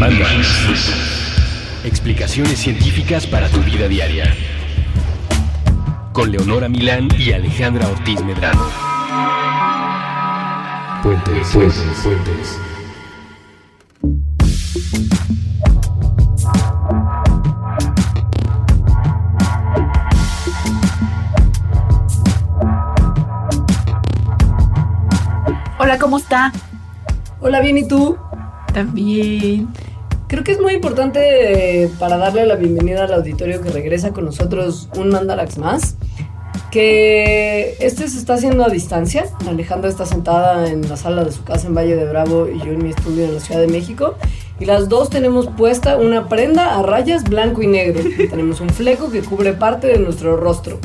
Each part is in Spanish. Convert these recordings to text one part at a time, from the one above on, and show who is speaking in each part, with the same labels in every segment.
Speaker 1: Mandarax. Explicaciones científicas para tu vida diaria. Con Leonora Milán y Alejandra Ortiz Medrano. Puentes, puentes, puentes.
Speaker 2: Hola, ¿cómo está?
Speaker 3: Hola, bien, ¿y tú?
Speaker 2: También.
Speaker 3: Creo que es muy importante eh, para darle la bienvenida al auditorio que regresa con nosotros un Mandalax más. Que este se está haciendo a distancia. Alejandra está sentada en la sala de su casa en Valle de Bravo y yo en mi estudio en la Ciudad de México. Y las dos tenemos puesta una prenda a rayas blanco y negro. Y tenemos un fleco que cubre parte de nuestro rostro.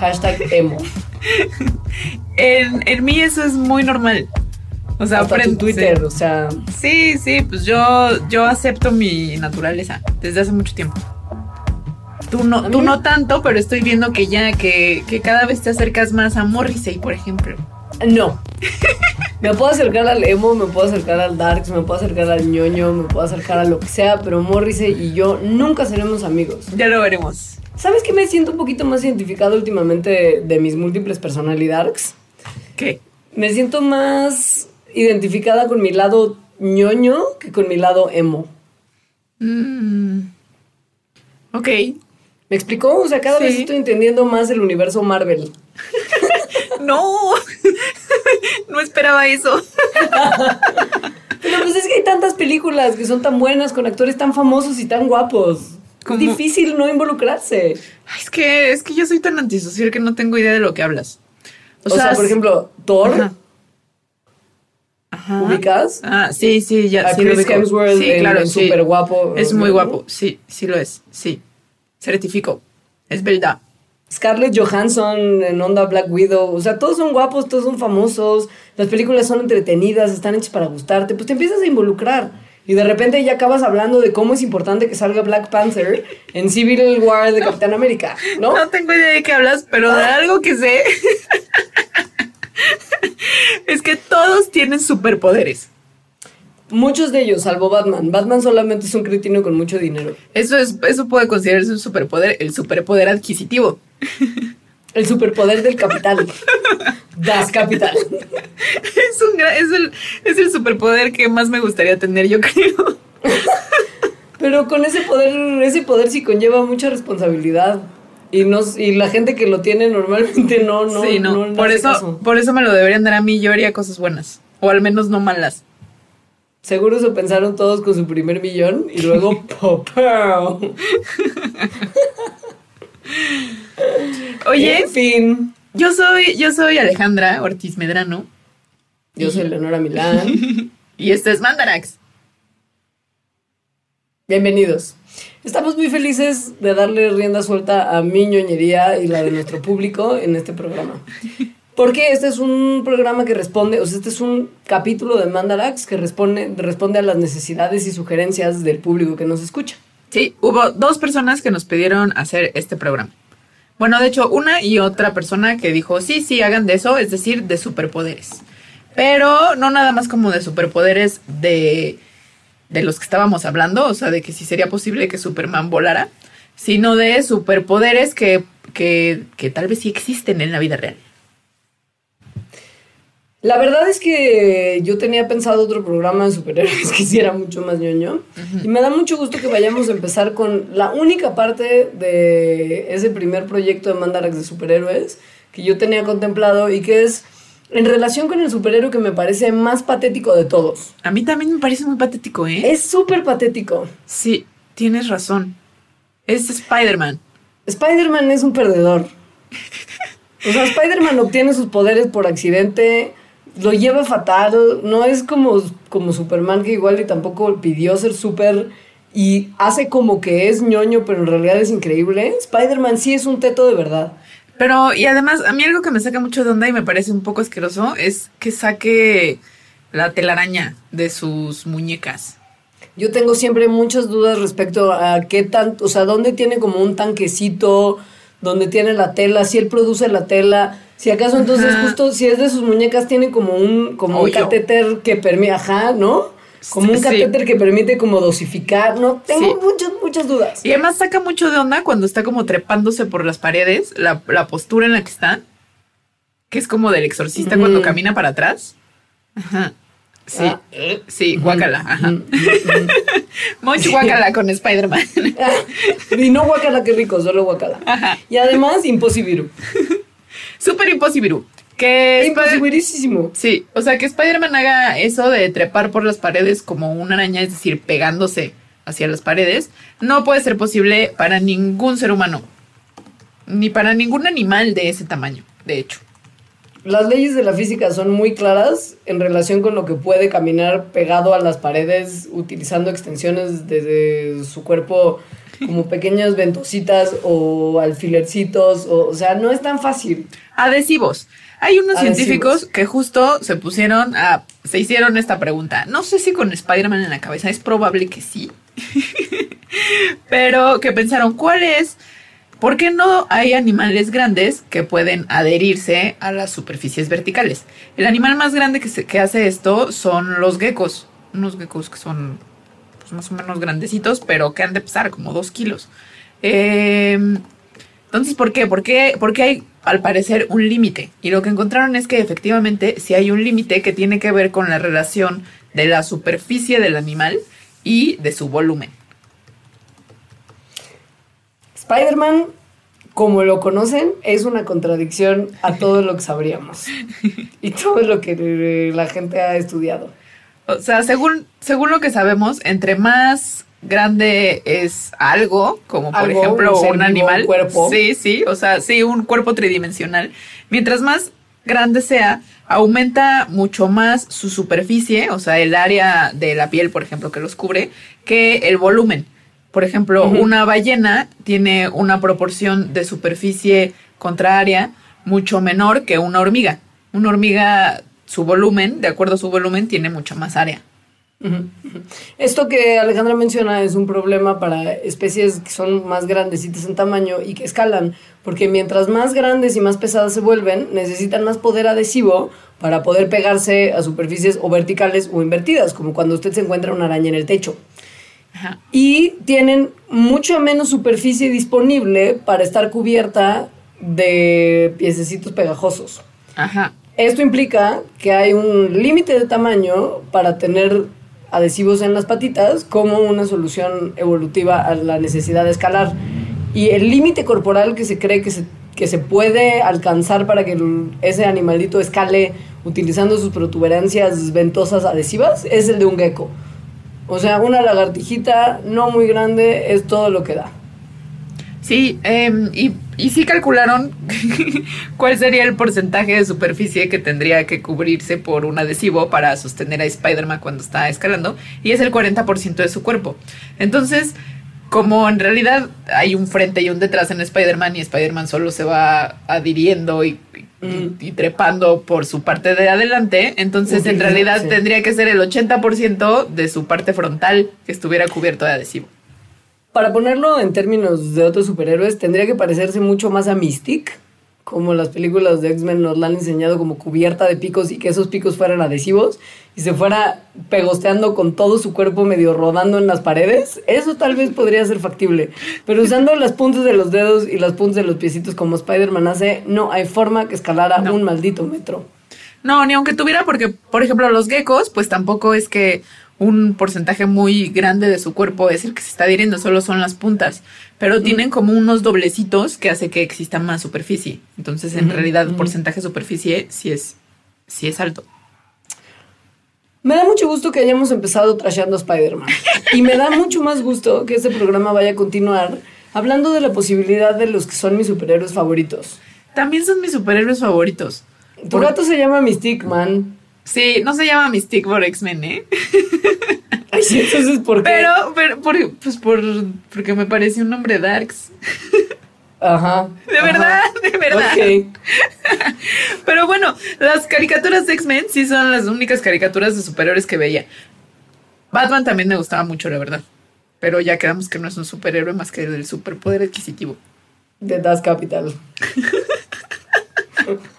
Speaker 3: Hashtag emo.
Speaker 2: En, en mí eso es muy normal. O sea,
Speaker 3: Hasta tu Twitter, o sea...
Speaker 2: Sí, sí, pues yo, yo acepto mi naturaleza desde hace mucho tiempo. Tú no,
Speaker 3: mí
Speaker 2: tú no tanto, pero estoy viendo que ya, que, que cada vez te acercas más a Morrissey, por ejemplo.
Speaker 3: No. Me puedo acercar al emo, me puedo acercar al darks, me puedo acercar al ñoño, me puedo acercar a lo que sea, pero Morrissey y yo nunca seremos amigos.
Speaker 2: Ya lo veremos.
Speaker 3: ¿Sabes qué me siento un poquito más identificado últimamente de mis múltiples personalidades?
Speaker 2: ¿Qué?
Speaker 3: Me siento más identificada con mi lado ñoño que con mi lado emo.
Speaker 2: Mm. Ok.
Speaker 3: ¿Me explicó? O sea, cada vez estoy entendiendo más el universo Marvel.
Speaker 2: No, no esperaba eso.
Speaker 3: Pero pues es que hay tantas películas que son tan buenas, con actores tan famosos y tan guapos. Es difícil no involucrarse.
Speaker 2: Ay, es que, es que yo soy tan antisocial que no tengo idea de lo que hablas.
Speaker 3: O, sea, por ejemplo, Thor,
Speaker 2: Ajá. Ajá.
Speaker 3: ¿ubicas?
Speaker 2: Ah, sí, sí, ya
Speaker 3: A
Speaker 2: sí
Speaker 3: Chris. Hemsworth
Speaker 2: sí, claro,
Speaker 3: en
Speaker 2: sí.
Speaker 3: súper guapo.
Speaker 2: Es muy
Speaker 3: ¿no?
Speaker 2: guapo, sí, sí lo es, sí. Certifico. Es verdad.
Speaker 3: Scarlett Johansson en Onda Black Widow. O sea, todos son guapos, todos son famosos. Las películas son entretenidas, están hechas para gustarte. Pues te empiezas a involucrar. Y de repente ya acabas hablando de cómo es importante que salga Black Panther en Civil War de Capitán América, ¿no?
Speaker 2: No tengo idea de qué hablas, pero de algo que sé es que todos tienen superpoderes.
Speaker 3: Muchos de ellos, salvo Batman. Batman solamente es un cretino con mucho dinero.
Speaker 2: Eso es, eso puede considerarse un superpoder, el superpoder adquisitivo.
Speaker 3: El superpoder del capital. Das Capital.
Speaker 2: Es un es el, es el superpoder que más me gustaría tener, yo creo.
Speaker 3: Pero con ese poder, ese poder sí conlleva mucha responsabilidad. Y, nos, y la gente que lo tiene normalmente no, no.
Speaker 2: sí, no.
Speaker 3: no
Speaker 2: por eso,
Speaker 3: caso.
Speaker 2: por eso me lo deberían dar a mí, yo haría cosas buenas. O al menos no malas.
Speaker 3: Seguro eso pensaron todos con su primer millón y luego ¡popao!
Speaker 2: Oye,
Speaker 3: En fin.
Speaker 2: yo soy, yo soy Alejandra Ortiz Medrano
Speaker 3: Yo soy Leonora Milán.
Speaker 2: y este es Mandarax.
Speaker 3: Bienvenidos. Estamos muy felices de darle rienda suelta a mi ñoñería y la de nuestro público en este programa. Porque este es un programa que responde, o sea, este es un capítulo de Mandarax que responde, responde a las necesidades y sugerencias del público que nos escucha.
Speaker 2: Sí, hubo dos personas que nos pidieron hacer este programa. Bueno, de hecho, una y otra persona que dijo, sí, sí, hagan de eso, es decir, de superpoderes. Pero no nada más como de superpoderes de, de los que estábamos hablando, o sea, de que si sería posible que Superman volara, sino de superpoderes que, que, que tal vez sí existen en la vida real.
Speaker 3: La verdad es que yo tenía pensado otro programa de superhéroes que sí era mucho más ñoño. Y me da mucho gusto que vayamos a empezar con la única parte de ese primer proyecto de Mandarax de superhéroes que yo tenía contemplado y que es en relación con el superhéroe que me parece más patético de todos.
Speaker 2: A mí también me parece muy patético, ¿eh?
Speaker 3: Es súper patético.
Speaker 2: Sí, tienes razón. Es Spider-Man.
Speaker 3: Spider-Man es un perdedor. O sea, Spider-Man obtiene sus poderes por accidente, lo lleva fatal, no es como, como Superman que igual y tampoco pidió ser súper y hace como que es ñoño, pero en realidad es increíble. Spider-Man sí es un teto de verdad.
Speaker 2: Pero, y además, a mí algo que me saca mucho de onda y me parece un poco asqueroso es que saque la telaraña de sus muñecas.
Speaker 3: Yo tengo siempre muchas dudas respecto a qué tanto, o sea, dónde tiene como un tanquecito, dónde tiene la tela, si él produce la tela, si acaso entonces
Speaker 2: Ajá.
Speaker 3: justo si es de sus muñecas tiene como un como un catéter que permite, ajá, ¿no? Como un
Speaker 2: Sí.
Speaker 3: catéter que permite como dosificar. No, tengo
Speaker 2: Sí.
Speaker 3: muchas, muchas dudas.
Speaker 2: Y además saca mucho de onda cuando está como trepándose por las paredes, la, la postura en la que está, que es como del exorcista cuando camina para atrás. Ajá. Sí,
Speaker 3: Ah.
Speaker 2: sí, guácala. Ajá.
Speaker 3: Mm, mm, mm.
Speaker 2: Mucho guácala con Spider-Man.
Speaker 3: y no guacala, qué rico, solo guacala.
Speaker 2: Ajá.
Speaker 3: Y además, imposible.
Speaker 2: Súper imposible. Que
Speaker 3: Imposibilísimo.
Speaker 2: Sí, o sea, que Spider-Man haga eso de trepar por las paredes como una araña, es decir, pegándose hacia las paredes, no puede ser posible para ningún ser humano, ni para ningún animal de ese tamaño, de hecho.
Speaker 3: Las leyes de la física son muy claras en relación con lo que puede caminar pegado a las paredes utilizando extensiones desde su cuerpo como pequeñas ventositas o alfilercitos, o, o sea, no es tan fácil.
Speaker 2: Adhesivos. Hay unos científicos que justo se pusieron a, se hicieron esta pregunta. No sé si con Spider-Man en la cabeza, es probable que sí. Pero que pensaron, ¿cuál es? ¿Por qué no hay animales grandes que pueden adherirse a las superficies verticales? El animal más grande que, se- que hace esto son los geckos. Unos geckos que son pues, más o menos grandecitos, pero que han de pesar como dos kilos. Eh, entonces, ¿por qué? ¿Por qué? Porque hay, al parecer, un límite. Y lo que encontraron es que efectivamente sí hay un límite que tiene que ver con la relación de la superficie del animal y de su volumen.
Speaker 3: Spider-Man, como lo conocen, es una contradicción a todo lo que sabríamos y todo lo que la gente ha estudiado.
Speaker 2: O sea, según, según lo que sabemos, entre más grande es algo, como por
Speaker 3: Algo,
Speaker 2: ejemplo
Speaker 3: un
Speaker 2: animal,
Speaker 3: un cuerpo.
Speaker 2: sí, sí, o sea, sí, un cuerpo tridimensional, mientras más grande sea, aumenta mucho más su superficie, o sea, el área de la piel, por ejemplo, que los cubre, que el volumen. Por ejemplo, una ballena tiene una proporción de superficie contra área mucho menor que una hormiga. Una hormiga, su volumen, de acuerdo a su volumen, tiene mucha más área.
Speaker 3: Esto que Alejandra menciona es un problema para especies que son más grandecitas en tamaño y que escalan, porque mientras más grandes y más pesadas se vuelven, necesitan más poder adhesivo para poder pegarse a superficies o verticales o invertidas, como cuando usted se encuentra una araña en el techo.
Speaker 2: Ajá.
Speaker 3: Y tienen mucho menos superficie disponible para estar cubierta de piececitos pegajosos.
Speaker 2: Ajá.
Speaker 3: Esto implica que hay un límite de tamaño para tener adhesivos en las patitas como una solución evolutiva a la necesidad de escalar. Y el límite corporal que se cree que se, que se puede alcanzar para que ese animalito escale utilizando sus protuberancias ventosas adhesivas es el de un gecko. O sea, una lagartijita no muy grande es todo lo que da.
Speaker 2: Sí, em, y, y sí calcularon cuál sería el porcentaje de superficie que tendría que cubrirse por un adhesivo para sostener a Spider-Man cuando está escalando, y es el 40% de su cuerpo. Entonces, como en realidad hay un frente y un detrás en Spider-Man, y Spider-Man solo se va adhiriendo y, y-
Speaker 3: Mm.
Speaker 2: y trepando por su parte de adelante, entonces en realidad
Speaker 3: sí.
Speaker 2: tendría que ser el 80% de su parte frontal que estuviera cubierto de adhesivo.
Speaker 3: Para ponerlo en términos de otros superhéroes, tendría que parecerse mucho más a Mystique, como las películas de X-Men nos la han enseñado como cubierta de picos y que esos picos fueran adhesivos y se fuera pegosteando con todo su cuerpo medio rodando en las paredes. Eso tal vez podría ser factible. Pero usando las puntas de los dedos y las puntas de los piecitos como Spider-Man hace, no hay forma que escalara
Speaker 2: No.
Speaker 3: un maldito metro.
Speaker 2: No, ni aunque tuviera, porque, por ejemplo, los geckos, pues tampoco es que un porcentaje muy grande de su cuerpo es el que se está adhiriendo, solo son las puntas. Pero tienen como unos doblecitos que hace que exista más superficie. Entonces, en realidad, el porcentaje de superficie sí es, sí es alto.
Speaker 3: Me da mucho gusto que hayamos empezado trasheando a Spider-Man. Y me da mucho más gusto que este programa vaya a continuar hablando de la posibilidad de los que son mis superhéroes favoritos.
Speaker 2: También son mis superhéroes favoritos.
Speaker 3: Tu
Speaker 2: Por-
Speaker 3: gato se llama Mystique Man.
Speaker 2: Sí, no se llama Mystique por X-Men, ¿eh?
Speaker 3: Ay, sí, entonces, ¿por qué?
Speaker 2: Pero, pero por, pues por, porque me parece un nombre darks.
Speaker 3: Ajá.
Speaker 2: De
Speaker 3: ajá.
Speaker 2: verdad, de verdad.
Speaker 3: Ok.
Speaker 2: Pero bueno, las caricaturas de X-Men sí son las únicas caricaturas de superhéroes que veía. Batman también me gustaba mucho, la verdad. Pero ya quedamos que no es un superhéroe más que el superpoder adquisitivo.
Speaker 3: De Das Capital.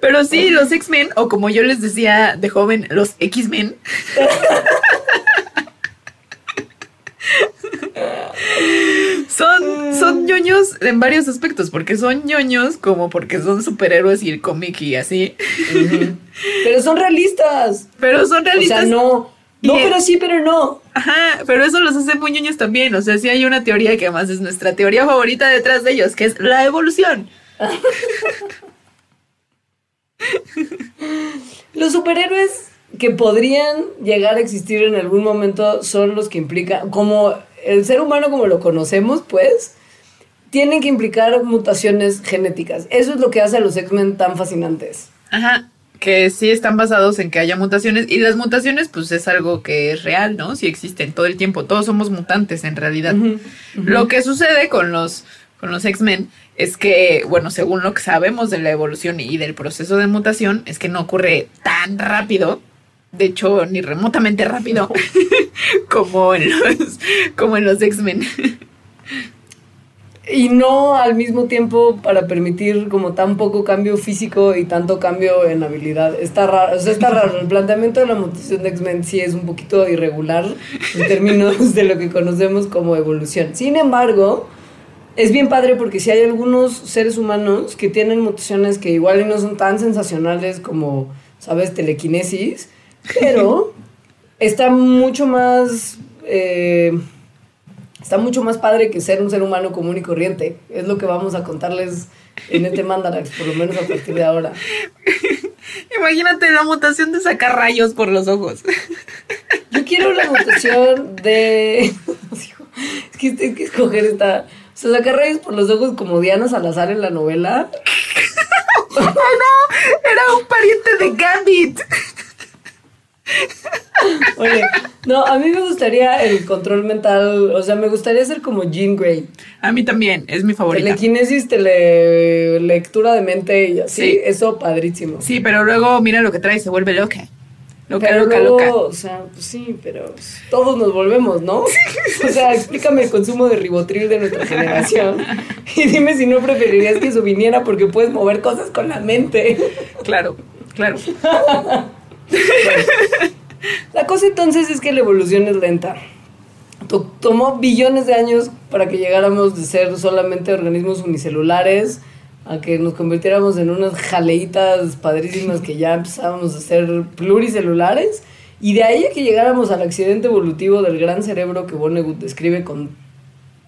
Speaker 2: Pero sí, los X-Men, o como yo les decía de joven, los X-Men. son, son ñoños en varios aspectos, porque son ñoños como porque son superhéroes y el cómic y así.
Speaker 3: Pero son realistas.
Speaker 2: Pero son
Speaker 3: O
Speaker 2: realistas.
Speaker 3: sea, no. No, pero sí, pero no.
Speaker 2: Ajá, pero eso los hace muy ñoños también. O sea, sí hay una teoría que además es nuestra teoría favorita detrás de ellos, que es la evolución.
Speaker 3: Los superhéroes que podrían llegar a existir en algún momento son los que implican, como el ser humano como lo conocemos, pues, tienen que implicar mutaciones genéticas. Eso es lo que hace a los X-Men tan fascinantes.
Speaker 2: Ajá, que sí están basados en que haya mutaciones. Y las mutaciones, pues es algo que es real, ¿no? Sí existen todo el tiempo. Todos somos mutantes en realidad. Lo que sucede con los, con los X-Men es que, bueno, según lo que sabemos de la evolución y del proceso de mutación, es que no ocurre tan rápido. De hecho, ni remotamente rápido como en los, como en los X-Men.
Speaker 3: Y no al mismo tiempo para permitir como tan poco cambio físico y tanto cambio en habilidad. Está raro, o sea, está raro. El planteamiento de la mutación de X-Men sí es un poquito irregular en términos de lo que conocemos como evolución. Sin embargo, es bien padre porque si hay algunos seres humanos que tienen mutaciones que igual no son tan sensacionales como, ¿sabes?, telequinesis, pero está mucho más... eh, Está mucho más padre que ser un ser humano común y corriente. Es lo que vamos a contarles en este Mandarax, por lo menos a partir de ahora.
Speaker 2: Imagínate la mutación de sacar rayos por los ojos.
Speaker 3: Yo quiero la mutación de. Es que hay que escoger esta. O sea, sacar rayos por los ojos como Diana Salazar en la novela.
Speaker 2: Era un pariente de Gambit.
Speaker 3: Oye, no, a mí me gustaría el control mental. O sea, me gustaría ser como Jean Grey.
Speaker 2: A mí también, es mi favorita.
Speaker 3: Telequinesis, tele, lectura de mente y así.
Speaker 2: Sí.
Speaker 3: Eso padrísimo.
Speaker 2: Sí, pero luego mira lo que trae, se vuelve loca. Loca,
Speaker 3: Pero
Speaker 2: loca,
Speaker 3: luego,
Speaker 2: loca.
Speaker 3: O sea, pues sí, pero todos nos volvemos, ¿no? O sea, explícame el consumo de ribotril de nuestra generación. Y dime si no preferirías que eso viniera porque puedes mover cosas con la mente.
Speaker 2: Claro, claro.
Speaker 3: La cosa entonces es que la evolución es lenta. To- Tomó billones de años para que llegáramos de ser solamente organismos unicelulares a que nos convirtiéramos en unas jaleitas padrísimas que ya empezábamos a ser pluricelulares. Y de ahí a que llegáramos al accidente evolutivo del gran cerebro que Vonnegut describe con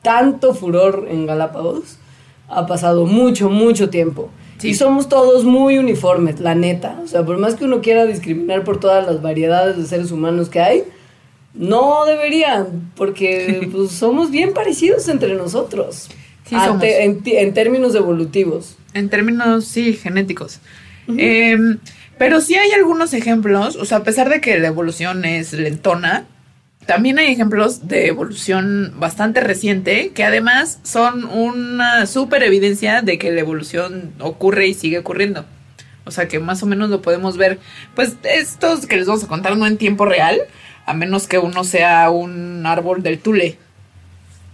Speaker 3: tanto furor en Galápagos, ha pasado mucho, mucho tiempo.
Speaker 2: Sí.
Speaker 3: Y somos todos muy uniformes, la neta. O sea, por más que uno quiera discriminar por todas las variedades de seres humanos que hay, no deberían, porque pues, somos bien parecidos entre nosotros.
Speaker 2: Sí,
Speaker 3: en términos evolutivos.
Speaker 2: En términos, sí, genéticos. Em, pero sí hay algunos ejemplos, o sea, a pesar de que la evolución es lentona, también hay ejemplos de evolución bastante reciente que además son una súper evidencia de que la evolución ocurre y sigue ocurriendo. O sea que más o menos lo podemos ver. Pues estos que les vamos a contar no en tiempo real, a menos que uno sea un árbol del tule.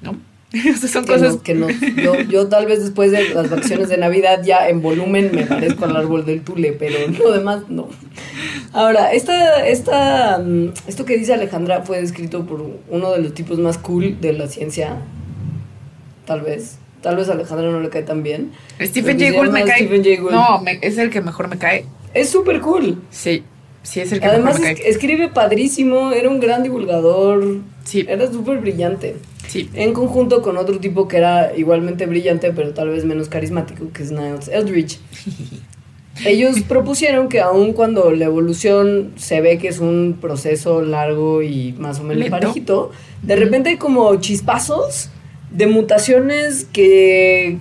Speaker 2: ¿No? O sea, son
Speaker 3: Que
Speaker 2: cosas
Speaker 3: no- que no- yo, yo tal vez después de las vacaciones de Navidad ya en volumen me parezco al árbol del Tule, pero lo demás no. Ahora, esta, esta, mm, esto que dice Alejandra fue descrito por uno de los tipos más cool de la ciencia, tal vez. Tal vez a Alejandra no le cae tan bien.
Speaker 2: Stephen
Speaker 3: se
Speaker 2: Gould me cae.
Speaker 3: Stephen Jay Gould.
Speaker 2: No, me- es el que mejor me cae.
Speaker 3: Es súper cool.
Speaker 2: Sí, sí es el que
Speaker 3: Además
Speaker 2: mejor me
Speaker 3: es-
Speaker 2: cae.
Speaker 3: escribe padrísimo, era un gran divulgador,
Speaker 2: Sí,
Speaker 3: era súper brillante.
Speaker 2: sí.
Speaker 3: En conjunto con otro tipo que era igualmente brillante, pero tal vez menos carismático, que es Niles Eldridge. Ellos propusieron que aun cuando la evolución se ve que es un proceso largo y más o menos
Speaker 2: Lento.
Speaker 3: parejito, de repente hay como chispazos de mutaciones que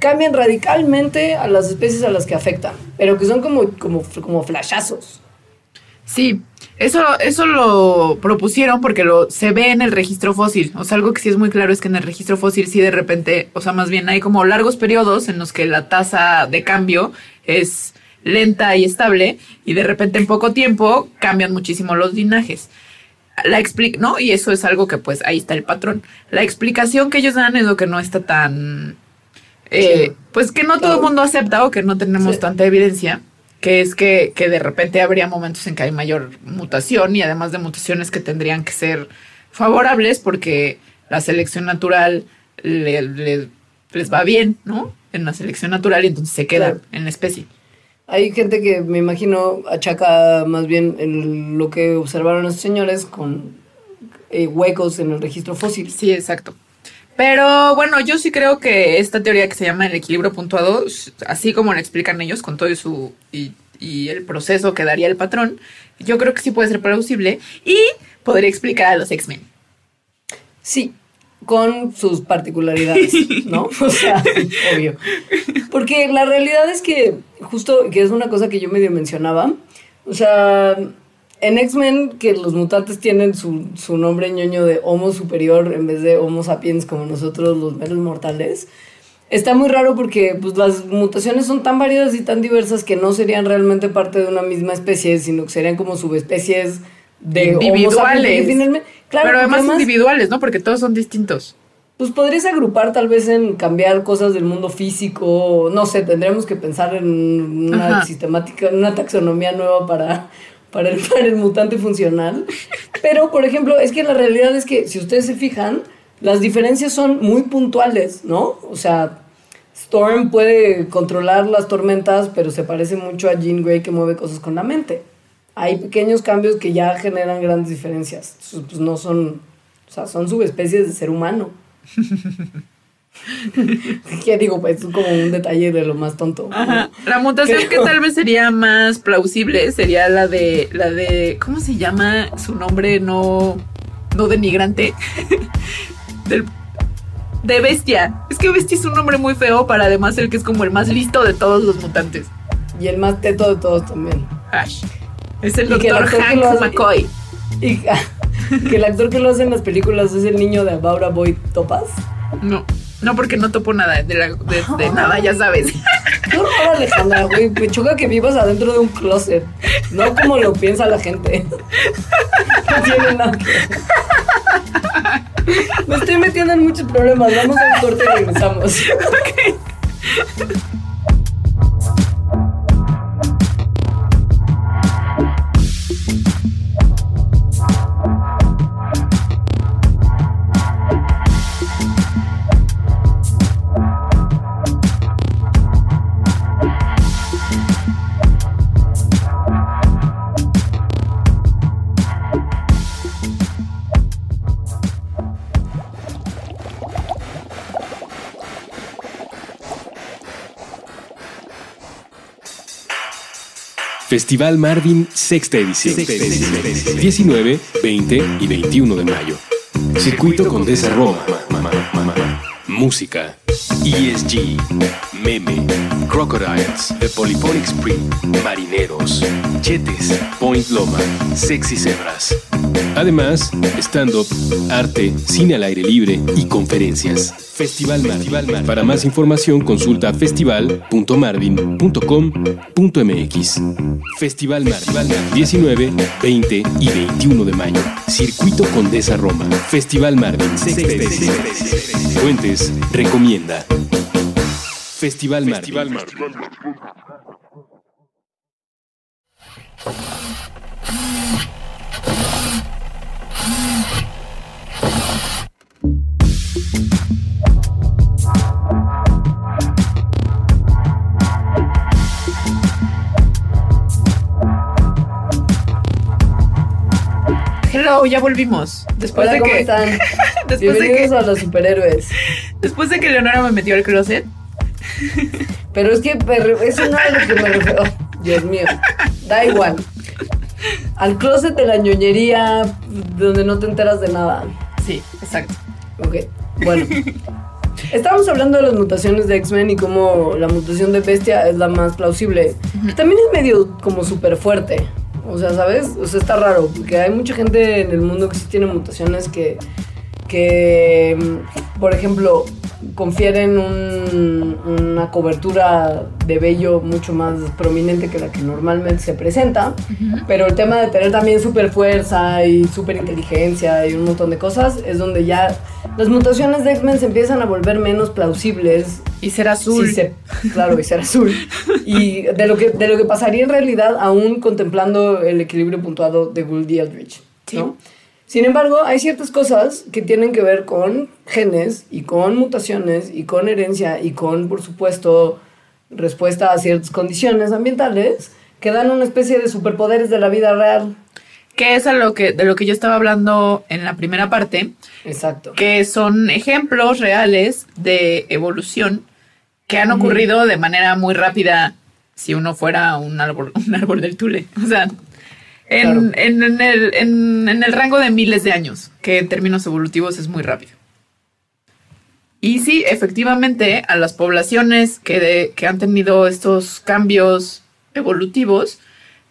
Speaker 3: cambian radicalmente a las especies a las que afectan, pero que son como, como, como flashazos.
Speaker 2: Sí, eso, eso lo propusieron porque lo se ve en el registro fósil. O sea, algo que sí es muy claro es que en el registro fósil sí de repente, o sea, más bien hay como largos periodos en los que la tasa de cambio es lenta y estable y de repente en poco tiempo cambian muchísimo los linajes. La explica, ¿no? Y eso es algo que pues ahí está el patrón. La explicación que ellos dan es lo que no está tan eh,
Speaker 3: Sí.
Speaker 2: pues que no todo el mundo acepta o que no tenemos
Speaker 3: Sí.
Speaker 2: tanta evidencia, que es que, que de repente habría momentos en que hay mayor mutación y además de mutaciones que tendrían que ser favorables porque la selección natural le- le- les va bien, ¿no? En la selección natural y entonces se quedan
Speaker 3: Claro.
Speaker 2: en la especie.
Speaker 3: Hay gente que me imagino achaca más bien el- lo que observaron estos señores con eh, huecos en el registro fósil.
Speaker 2: Sí, exacto. Pero bueno, yo sí creo que esta teoría que se llama el equilibrio puntuado, así como lo explican ellos con todo y su y, y el proceso que daría el patrón, yo creo que sí puede ser plausible y podría explicar a los X-Men.
Speaker 3: Sí, con sus particularidades, ¿no? O sea, obvio. Porque la realidad es que, justo, que es una cosa que yo medio mencionaba, o sea, en X-Men que los mutantes tienen su, su nombre ñoño de Homo superior en vez de Homo sapiens como nosotros los meros mortales, está muy raro porque pues, las mutaciones son tan variadas y tan diversas que no serían realmente parte de una misma especie, sino que serían como subespecies de.
Speaker 2: Individuales.
Speaker 3: claro,
Speaker 2: Pero
Speaker 3: porque
Speaker 2: además, individuales, ¿no? Porque todos son distintos.
Speaker 3: pues podrías agrupar tal vez en cambiar cosas del mundo físico, no sé, tendríamos que pensar en una
Speaker 2: Ajá.
Speaker 3: sistemática, en una taxonomía nueva para, para, el, para el mutante funcional. Pero, por ejemplo, es que la realidad es que si ustedes se fijan, las diferencias son muy puntuales, ¿no? O sea, Storm puede controlar las tormentas, pero se parece mucho a Jean Grey que mueve cosas con la mente. Hay pequeños cambios que ya generan grandes diferencias. Pues no son, o sea, son subespecies de ser humano. ¿Qué digo? Pues es como un detalle de lo más tonto.
Speaker 2: Ajá. La mutación que tal vez sería más plausible sería la de la de ¿cómo se llama su nombre no no denigrante? Del de bestia. Es que bestia es un nombre muy feo para además el que es como el más listo de todos los mutantes.
Speaker 3: Y el más teto de todos también.
Speaker 2: Ash. Es el
Speaker 3: Y que el
Speaker 2: doctor Hank
Speaker 3: hace-
Speaker 2: McCoy.
Speaker 3: Y que el actor que lo hace en las películas es el niño de Abaura Boy Topas.
Speaker 2: No, no porque no topo nada de, la- de- de nada, ya sabes.
Speaker 3: Qué horror, Alejandra, güey. Me choca que vivas adentro de un closet. No como lo piensa la gente. No tiene nada que. Me estoy metiendo en muchos problemas. Vamos a un corte y regresamos.
Speaker 1: Festival Marvin, sexta edición. 19, 20 y 21 de mayo. Circuito Condesa Roma. Música. ESG. Meme. Crocodiles. The Polyphonic Spring. Marineros. Chetes. Point Loma. Sexy Zebras. Además, stand-up, arte, cine al aire libre y conferencias. Festival Marvin. Para más información consulta festival.marvin.com.mx. Festival Marvin. 19, 20 y 21 de mayo. Circuito Condesa Roma. Festival Marvin. Fuentes recomienda. Festival Marvin.
Speaker 2: Hello, ya volvimos. Después
Speaker 3: Hola,
Speaker 2: de
Speaker 3: ¿cómo
Speaker 2: que
Speaker 3: están?
Speaker 2: después de
Speaker 3: Bienvenidos
Speaker 2: que
Speaker 3: a los superhéroes.
Speaker 2: después de que Leonora me metió al closet.
Speaker 3: Pero es que pero eso no es lo que me refiero. Dios mío, da igual. Al closet de la ñoñería donde no te enteras de nada.
Speaker 2: Sí, exacto.
Speaker 3: Ok, bueno. Estamos hablando de las mutaciones de X-Men y cómo la mutación de Bestia es la más plausible. Que también es medio como súper fuerte. O sea, ¿sabes? O sea, está raro. Porque hay mucha gente en el mundo que sí tiene mutaciones que, que mm, por ejemplo, confieren un- una cobertura de vello mucho más prominente que la que normalmente se presenta. Pero el tema de tener también super fuerza y super inteligencia y un montón de cosas es donde ya las mutaciones de X-Men se empiezan a volver menos plausibles
Speaker 2: Y ser azul.
Speaker 3: Sí, se- claro, y ser azul. Y de lo, que, de lo que pasaría en realidad aún contemplando el equilibrio puntuado de Gould y Eldridge. ¿no? Sin embargo, hay ciertas cosas que tienen que ver con genes y con mutaciones y con herencia y con, por supuesto, respuesta a ciertas condiciones ambientales que dan una especie de superpoderes de la vida real.
Speaker 2: Que es a lo que, de lo que yo estaba hablando en la primera parte,
Speaker 3: Exacto.
Speaker 2: que son ejemplos reales de evolución que han ocurrido de manera muy rápida si uno fuera un árbol, un árbol del tule. O sea, en,
Speaker 3: Claro.
Speaker 2: en- en el, en- en el rango de miles de años, que en términos evolutivos es muy rápido. Y sí, efectivamente, a las poblaciones que, de- que han tenido estos cambios evolutivos,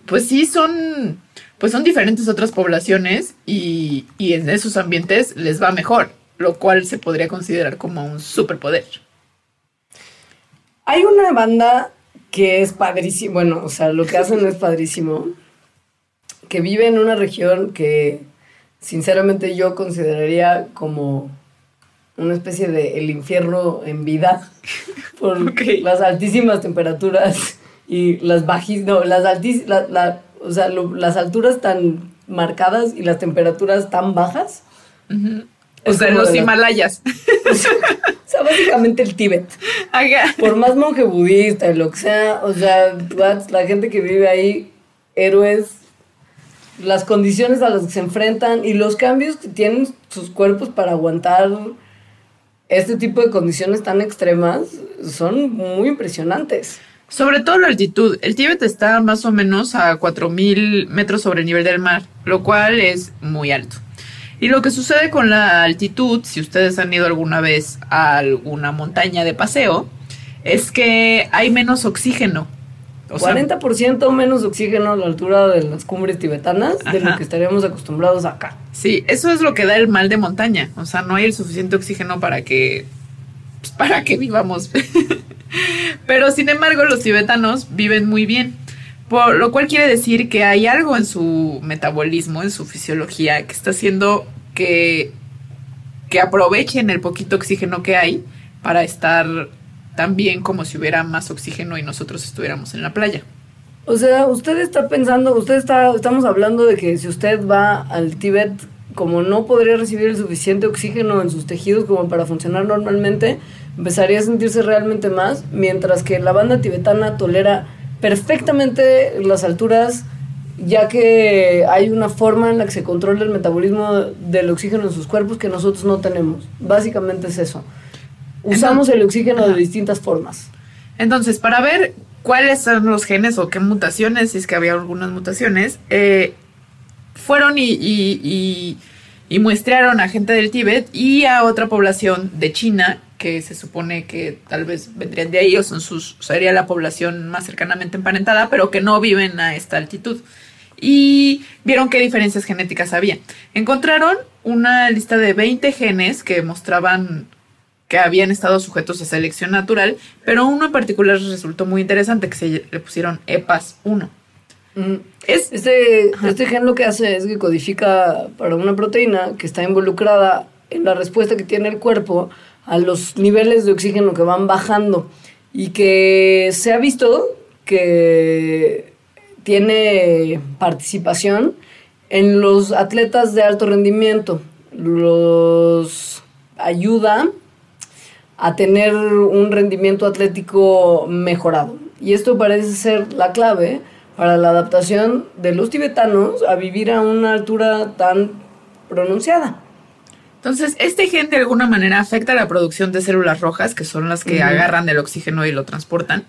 Speaker 2: pues sí son, pues son diferentes otras poblaciones y, y en esos ambientes les va mejor, lo cual se podría considerar como un superpoder.
Speaker 3: Hay una banda que es padrísimo, bueno, o sea, lo que hacen es padrísimo, que vive en una región que sinceramente yo consideraría como una especie de el infierno en vida por las altísimas temperaturas y las bajísimas, no, las altis, la- la- o sea, lo- las alturas tan marcadas y las temperaturas tan bajas.
Speaker 2: O sea, en los Himalayas.
Speaker 3: O sea, básicamente el Tíbet por más monje budista y lo que sea, o sea, la gente que vive ahí, héroes, las condiciones a las que se enfrentan y los cambios que tienen sus cuerpos para aguantar este tipo de condiciones tan extremas son muy impresionantes.
Speaker 2: Sobre todo la altitud. El Tíbet está más o menos a 4.000 metros sobre el nivel del mar, lo cual es muy alto. Y lo que sucede con la altitud, si ustedes han ido alguna vez a alguna montaña de paseo, es que hay menos oxígeno. O sea,
Speaker 3: 40% menos oxígeno a la altura de las cumbres tibetanas de lo que estaríamos acostumbrados acá.
Speaker 2: Sí, eso es lo que da el mal de montaña. O sea, no hay el suficiente oxígeno para que. pues, para que vivamos. Pero sin embargo, los tibetanos viven muy bien. Por lo cual quiere decir que hay algo en su metabolismo, en su fisiología, que está haciendo que, que aprovechen el poquito oxígeno que hay para estar tan bien como si hubiera más oxígeno y nosotros estuviéramos en la playa.
Speaker 3: O sea, usted está pensando, usted está, estamos hablando de que si usted va al Tíbet, como no podría recibir el suficiente oxígeno en sus tejidos como para funcionar normalmente, empezaría a sentirse realmente más, mientras que la banda tibetana tolera perfectamente las alturas, ya que hay una forma en la que se controla el metabolismo del oxígeno en sus cuerpos que nosotros no tenemos. Básicamente es eso. Usamos el oxígeno de distintas formas.
Speaker 2: Entonces, para ver cuáles son los genes o qué mutaciones, si es que había algunas mutaciones, eh, fueron y, y, y- y muestrearon a gente del Tíbet y a otra población de China, que se supone que tal vez vendrían de ahí o son sus, sería la población más cercanamente emparentada, pero que no viven a esta altitud. Y vieron qué diferencias genéticas había. Encontraron una lista de 20 genes que mostraban que habían estado sujetos a selección natural, pero uno en particular resultó muy interesante, que se le pusieron EPAS 1.
Speaker 3: Mm.
Speaker 2: Es,
Speaker 3: Este,
Speaker 2: Ajá.
Speaker 3: este gen lo que hace es que codifica para una proteína que está involucrada en la respuesta que tiene el cuerpo a los niveles de oxígeno que van bajando y que se ha visto que tiene participación en los atletas de alto rendimiento. Los ayuda a tener un rendimiento atlético mejorado. Y esto parece ser la clave para la adaptación de los tibetanos a vivir a una altura tan pronunciada.
Speaker 2: entonces, este gen de alguna manera afecta la producción de células rojas, que son las que agarran el oxígeno y lo transportan.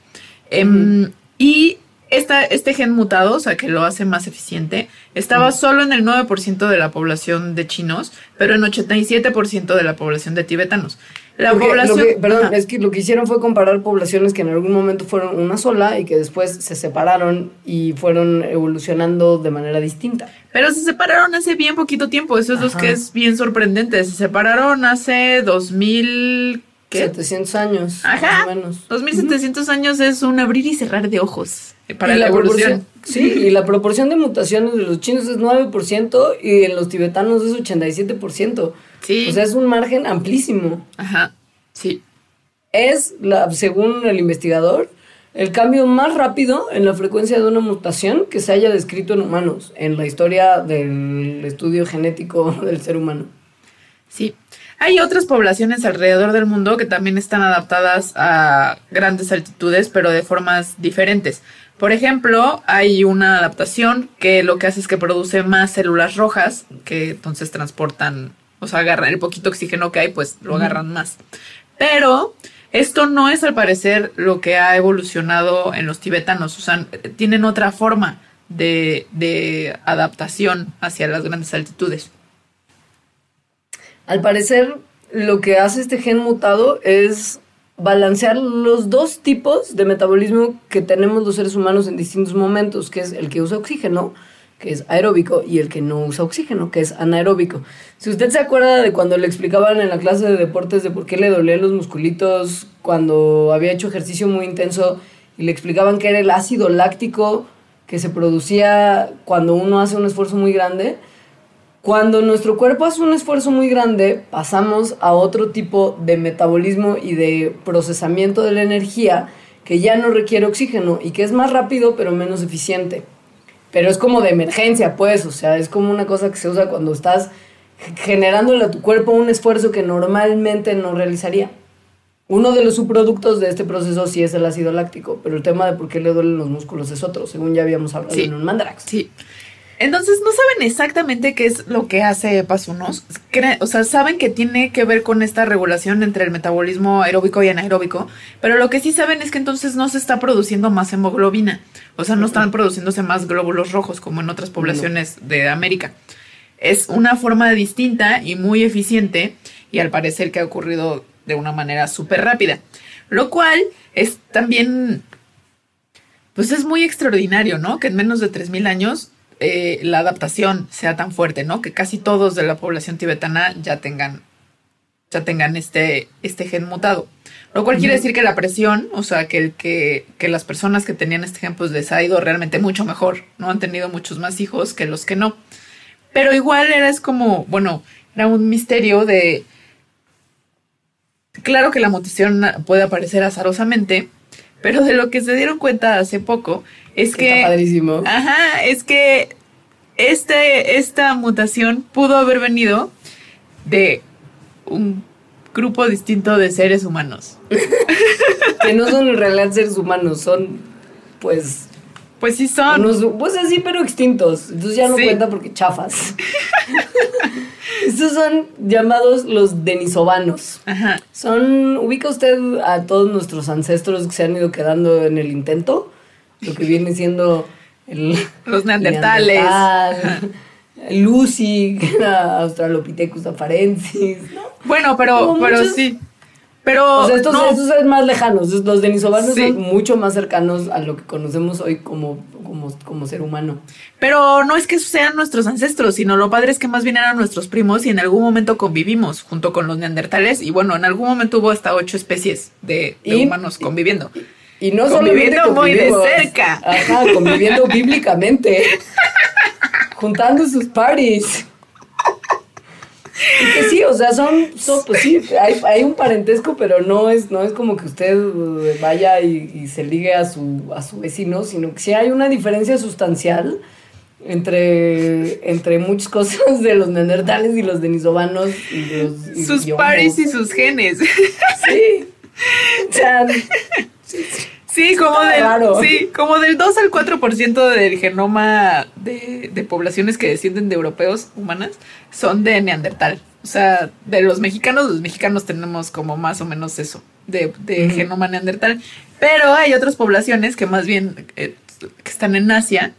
Speaker 2: Em, Y esta, este gen mutado, o sea, que lo hace más eficiente, estaba solo en el 9% de la población de chinos, pero en 87% de la población de tibetanos. La población...
Speaker 3: que- perdón,
Speaker 2: Ajá.
Speaker 3: es que lo que hicieron fue comparar poblaciones que en algún momento fueron una sola y que después se separaron y fueron evolucionando de manera distinta.
Speaker 2: Pero se separaron hace bien poquito tiempo, eso es lo que es bien sorprendente. Se separaron hace 2000... ¿qué?
Speaker 3: 700 años,
Speaker 2: Ajá.
Speaker 3: más o menos.
Speaker 2: 2700 años es un abrir y cerrar de ojos eh, para la, evolución.
Speaker 3: proporción- sí, y la proporción de mutaciones de los chinos es 9% y en los tibetanos es 87%.
Speaker 2: Sí.
Speaker 3: O sea, es un margen amplísimo.
Speaker 2: Ajá, sí.
Speaker 3: es, la, según el investigador, el cambio más rápido en la frecuencia de una mutación que se haya descrito en humanos en la historia del estudio genético del ser humano.
Speaker 2: Sí. Hay otras poblaciones alrededor del mundo que también están adaptadas a grandes altitudes, pero de formas diferentes. Por ejemplo, hay una adaptación que lo que hace es que produce más células rojas, que entonces transportan, o sea, agarran el poquito oxígeno que hay, pues lo agarran más. Pero esto no es al parecer lo que ha evolucionado en los tibetanos, o sea, tienen otra forma de, de adaptación hacia las grandes altitudes.
Speaker 3: Al parecer, lo que hace este gen mutado es balancear los dos tipos de metabolismo que tenemos los seres humanos en distintos momentos, que es el que usa oxígeno, que es aeróbico, y el que no usa oxígeno, que es anaeróbico. Si usted se acuerda de cuando le explicaban en la clase de deportes de por qué le dolían los musculitos cuando había hecho ejercicio muy intenso y le explicaban que era el ácido láctico que se producía cuando uno hace un esfuerzo muy grande, cuando nuestro cuerpo hace un esfuerzo muy grande, pasamos a otro tipo de metabolismo y de procesamiento de la energía que ya no requiere oxígeno y que es más rápido pero menos eficiente. Pero es como de emergencia, pues, o sea, es como una cosa que se usa cuando estás generándole a tu cuerpo un esfuerzo que normalmente no realizaría. Uno de los subproductos de este proceso sí es el ácido láctico, pero el tema de por qué le duelen los músculos es otro, según ya habíamos hablado en un mandrax.
Speaker 2: Sí. Entonces no saben exactamente qué es lo que hace Pasunos. O sea, saben que tiene que ver con esta regulación entre el metabolismo aeróbico y anaeróbico, pero lo que sí saben es que entonces no se está produciendo más hemoglobina. O sea, no están produciéndose más glóbulos rojos como en otras poblaciones de América. Es una forma distinta y muy eficiente y al parecer que ha ocurrido de una manera súper rápida. Lo cual es también, pues es muy extraordinario, ¿no? Que en menos de 3.000 años eh, la adaptación sea tan fuerte, ¿no? Que casi todos de la población tibetana ya tengan, ya tengan este, este gen mutado. Lo cual quiere decir que la presión, o sea, que, que, que las personas que tenían este gen, pues les ha ido realmente mucho mejor, ¿no? Han tenido muchos más hijos que los que no. Pero igual era es como, bueno, era un misterio de... Claro que la mutación puede aparecer azarosamente, pero de lo que se dieron cuenta hace poco es que...
Speaker 3: Está padrísimo.
Speaker 2: Ajá, es que este, esta mutación pudo haber venido de un grupo distinto de seres humanos.
Speaker 3: que no son en realidad seres humanos, son pues...
Speaker 2: Pues sí son.
Speaker 3: pues así, pero extintos. Entonces ya no cuenta porque chafas. Estos son llamados los denisovanos.
Speaker 2: Ajá.
Speaker 3: Son, ubica usted a todos nuestros ancestros que se han ido quedando en el intento, lo que viene siendo el,
Speaker 2: los neandertales,
Speaker 3: Lucy, Australopithecus afarensis,
Speaker 2: Bueno, pero, pero sí. Pero
Speaker 3: o sea, estos, son más lejanos. Los denisovanos son mucho más cercanos a lo que conocemos hoy como, como, como, ser humano.
Speaker 2: Pero no es que sean nuestros ancestros, sino lo padre es que más bien eran nuestros primos y en algún momento convivimos junto con los neandertales. Y bueno, en algún momento hubo hasta ocho especies de, humanos conviviendo.
Speaker 3: Y, no
Speaker 2: conviviendo muy de cerca.
Speaker 3: Ajá, conviviendo bíblicamente. juntando sus parties. Y que sí, o sea, son, pues sí, hay, un parentesco, pero no es, no es como que usted eh, vaya y, se ligue a su, a su vecino, sino que sí hay una diferencia sustancial entre, entre muchas cosas de los neandertales y los denisovanos. Y los,
Speaker 2: sus pares y sus genes.
Speaker 3: Sí.
Speaker 2: Sí, como del, sí, como del 2 al 4% del genoma de, de, poblaciones que descienden de europeos humanas son de Neandertal. O sea, de los mexicanos, los mexicanos tenemos como más o menos eso, de, de genoma Neandertal. Pero hay otras poblaciones que más bien eh, que están en Asia,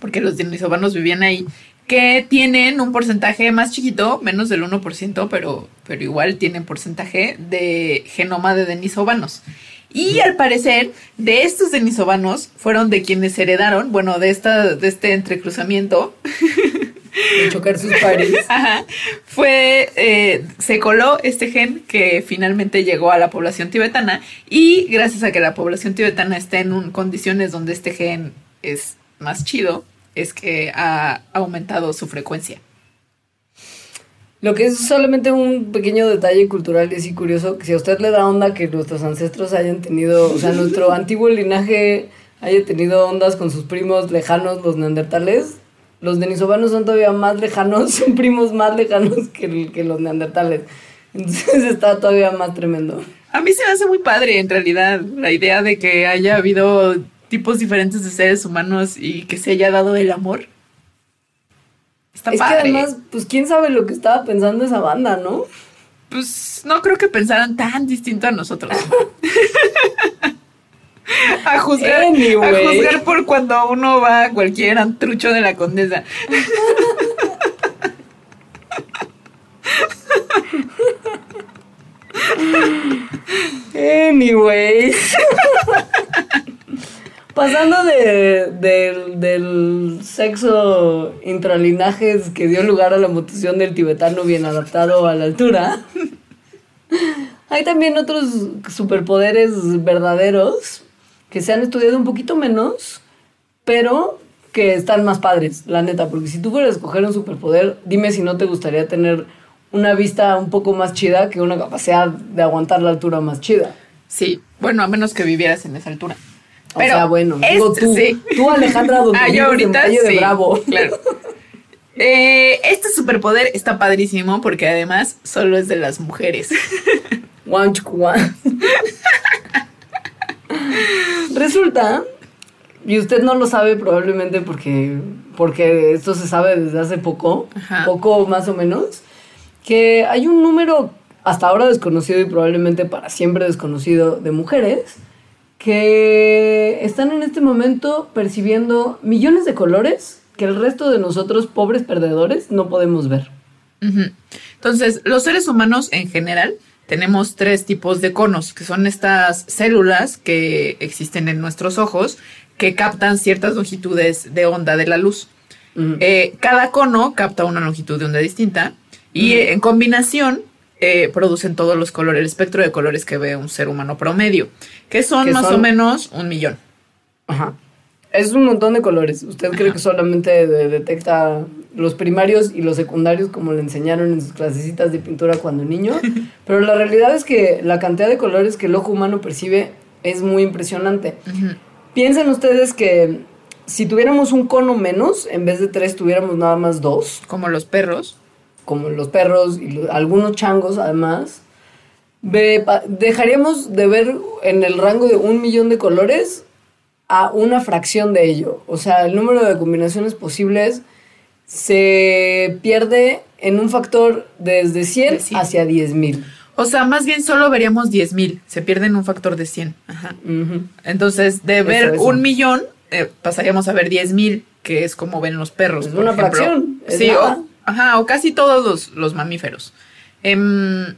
Speaker 2: porque los denisovanos vivían ahí, que tienen un porcentaje más chiquito, menos del 1%, pero, pero igual tienen porcentaje de genoma de denisovanos. Y al parecer, de estos denisovanos fueron de quienes heredaron, bueno, de, esta, de este entrecruzamiento.
Speaker 3: De chocar sus pares.
Speaker 2: Ajá. Fue, eh, se coló este gen que finalmente llegó a la población tibetana y gracias a que la población tibetana está en condiciones donde este gen es más chido, es que ha aumentado su frecuencia.
Speaker 3: Lo que es solamente un pequeño detalle cultural y así curioso, que si a usted le da onda que nuestros ancestros hayan tenido, o sea, nuestro antiguo linaje haya tenido ondas con sus primos lejanos, los neandertales, los denisovanos son todavía más lejanos, son primos más lejanos que, que los neandertales. Entonces está todavía más tremendo.
Speaker 2: A mí se me hace muy padre, en realidad, la idea de que haya habido tipos diferentes de seres humanos y que se haya dado el amor. Está
Speaker 3: es
Speaker 2: padre.
Speaker 3: que además, pues quién sabe lo que estaba pensando esa banda, ¿no?
Speaker 2: Pues no creo que pensaran tan distinto a nosotros. a, juzgar,
Speaker 3: Anyway.
Speaker 2: a juzgar por cuando uno va a cualquier antrucho de la condesa.
Speaker 3: Anyways. Pasando de, del- sexo intralinajes que dio lugar a la mutación del tibetano bien adaptado a la altura, hay también otros superpoderes verdaderos que se han estudiado un poquito menos, pero que están más padres, la neta, porque si tú fueras a escoger un superpoder, dime si no te gustaría tener una vista un poco más chida que una capacidad de aguantar la altura más chida.
Speaker 2: Sí, bueno, a menos que vivieras en esa altura.
Speaker 3: O sea, bueno, digo tú,
Speaker 2: sí.
Speaker 3: tú Alejandra, donde
Speaker 2: Ah, yo ahorita
Speaker 3: de
Speaker 2: sí,
Speaker 3: Bravo.
Speaker 2: Claro. Eh, este superpoder está padrísimo porque además solo es de las mujeres.
Speaker 3: Resulta, y usted no lo sabe probablemente porque, porque esto se sabe desde hace poco,
Speaker 2: Ajá.
Speaker 3: poco más o menos, que hay un número hasta ahora desconocido y probablemente para siempre desconocido de mujeres que están en este momento percibiendo millones de colores que el resto de nosotros, pobres perdedores, no podemos ver.
Speaker 2: Entonces, los seres humanos en general tenemos tres tipos de conos, que son estas células que existen en nuestros ojos que captan ciertas longitudes de onda de la luz. Eh, cada cono capta una longitud de onda distinta y en combinación eh, producen todos los colores, el espectro de colores que ve un ser humano promedio, que son
Speaker 3: Que
Speaker 2: más
Speaker 3: son-
Speaker 2: o menos un millón.
Speaker 3: Ajá. Es un montón de colores. ¿Usted cree que solamente de- detecta los primarios y los secundarios como le enseñaron en sus clasecitas de pintura cuando niño? Pero la realidad es que la cantidad de colores que el ojo humano percibe es muy impresionante. Piensen ustedes que si tuviéramos un cono menos, en vez de tres tuviéramos nada más dos,
Speaker 2: Como los perros.
Speaker 3: Como los perros y algunos changos además, dejaríamos de ver en el rango de un millón de colores a una fracción de ello. O sea, el número de combinaciones posibles se pierde en un factor desde 100
Speaker 2: De 100.
Speaker 3: hacia 10 mil.
Speaker 2: O sea, más bien solo veríamos 10.000, se pierden un factor de 100. Ajá. Entonces, de ver
Speaker 3: Eso, eso.
Speaker 2: un millón, eh, pasaríamos a ver 10.000, que es como ven los perros.
Speaker 3: Es
Speaker 2: por
Speaker 3: una
Speaker 2: ejemplo.
Speaker 3: fracción, es
Speaker 2: Sí, o, ajá, o casi todos los, los mamíferos. Em,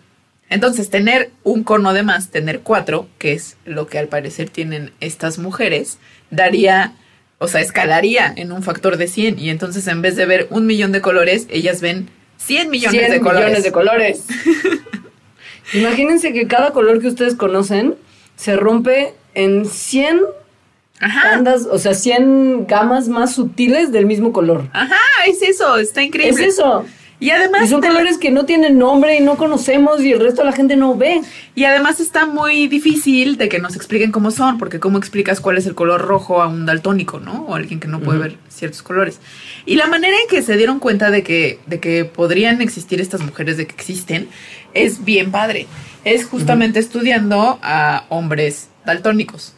Speaker 2: entonces, tener un cono de más, tener cuatro, que es lo que al parecer tienen estas mujeres, daría, o sea, escalaría en un factor de 100. Y entonces, en vez de ver un millón de colores, ellas ven 100 millones
Speaker 3: 100
Speaker 2: de colores.
Speaker 3: millones de colores. Imagínense que cada color que ustedes conocen se rompe en 100
Speaker 2: Ajá.
Speaker 3: bandas, o sea, 100 gamas más sutiles del mismo color.
Speaker 2: Ajá, es eso, está increíble.
Speaker 3: Es eso.
Speaker 2: Y además,
Speaker 3: Y son colores que no tienen nombre y no conocemos y el resto de la gente no ve.
Speaker 2: y además está muy difícil de que nos expliquen cómo son, porque cómo explicas cuál es el color rojo a un daltónico, ¿no? O a alguien que no puede
Speaker 3: Ujú.
Speaker 2: ver ciertos colores. Y la manera en que se dieron cuenta de que, de que podrían existir estas mujeres, de que existen, es bien padre. Es justamente estudiando a hombres daltónicos.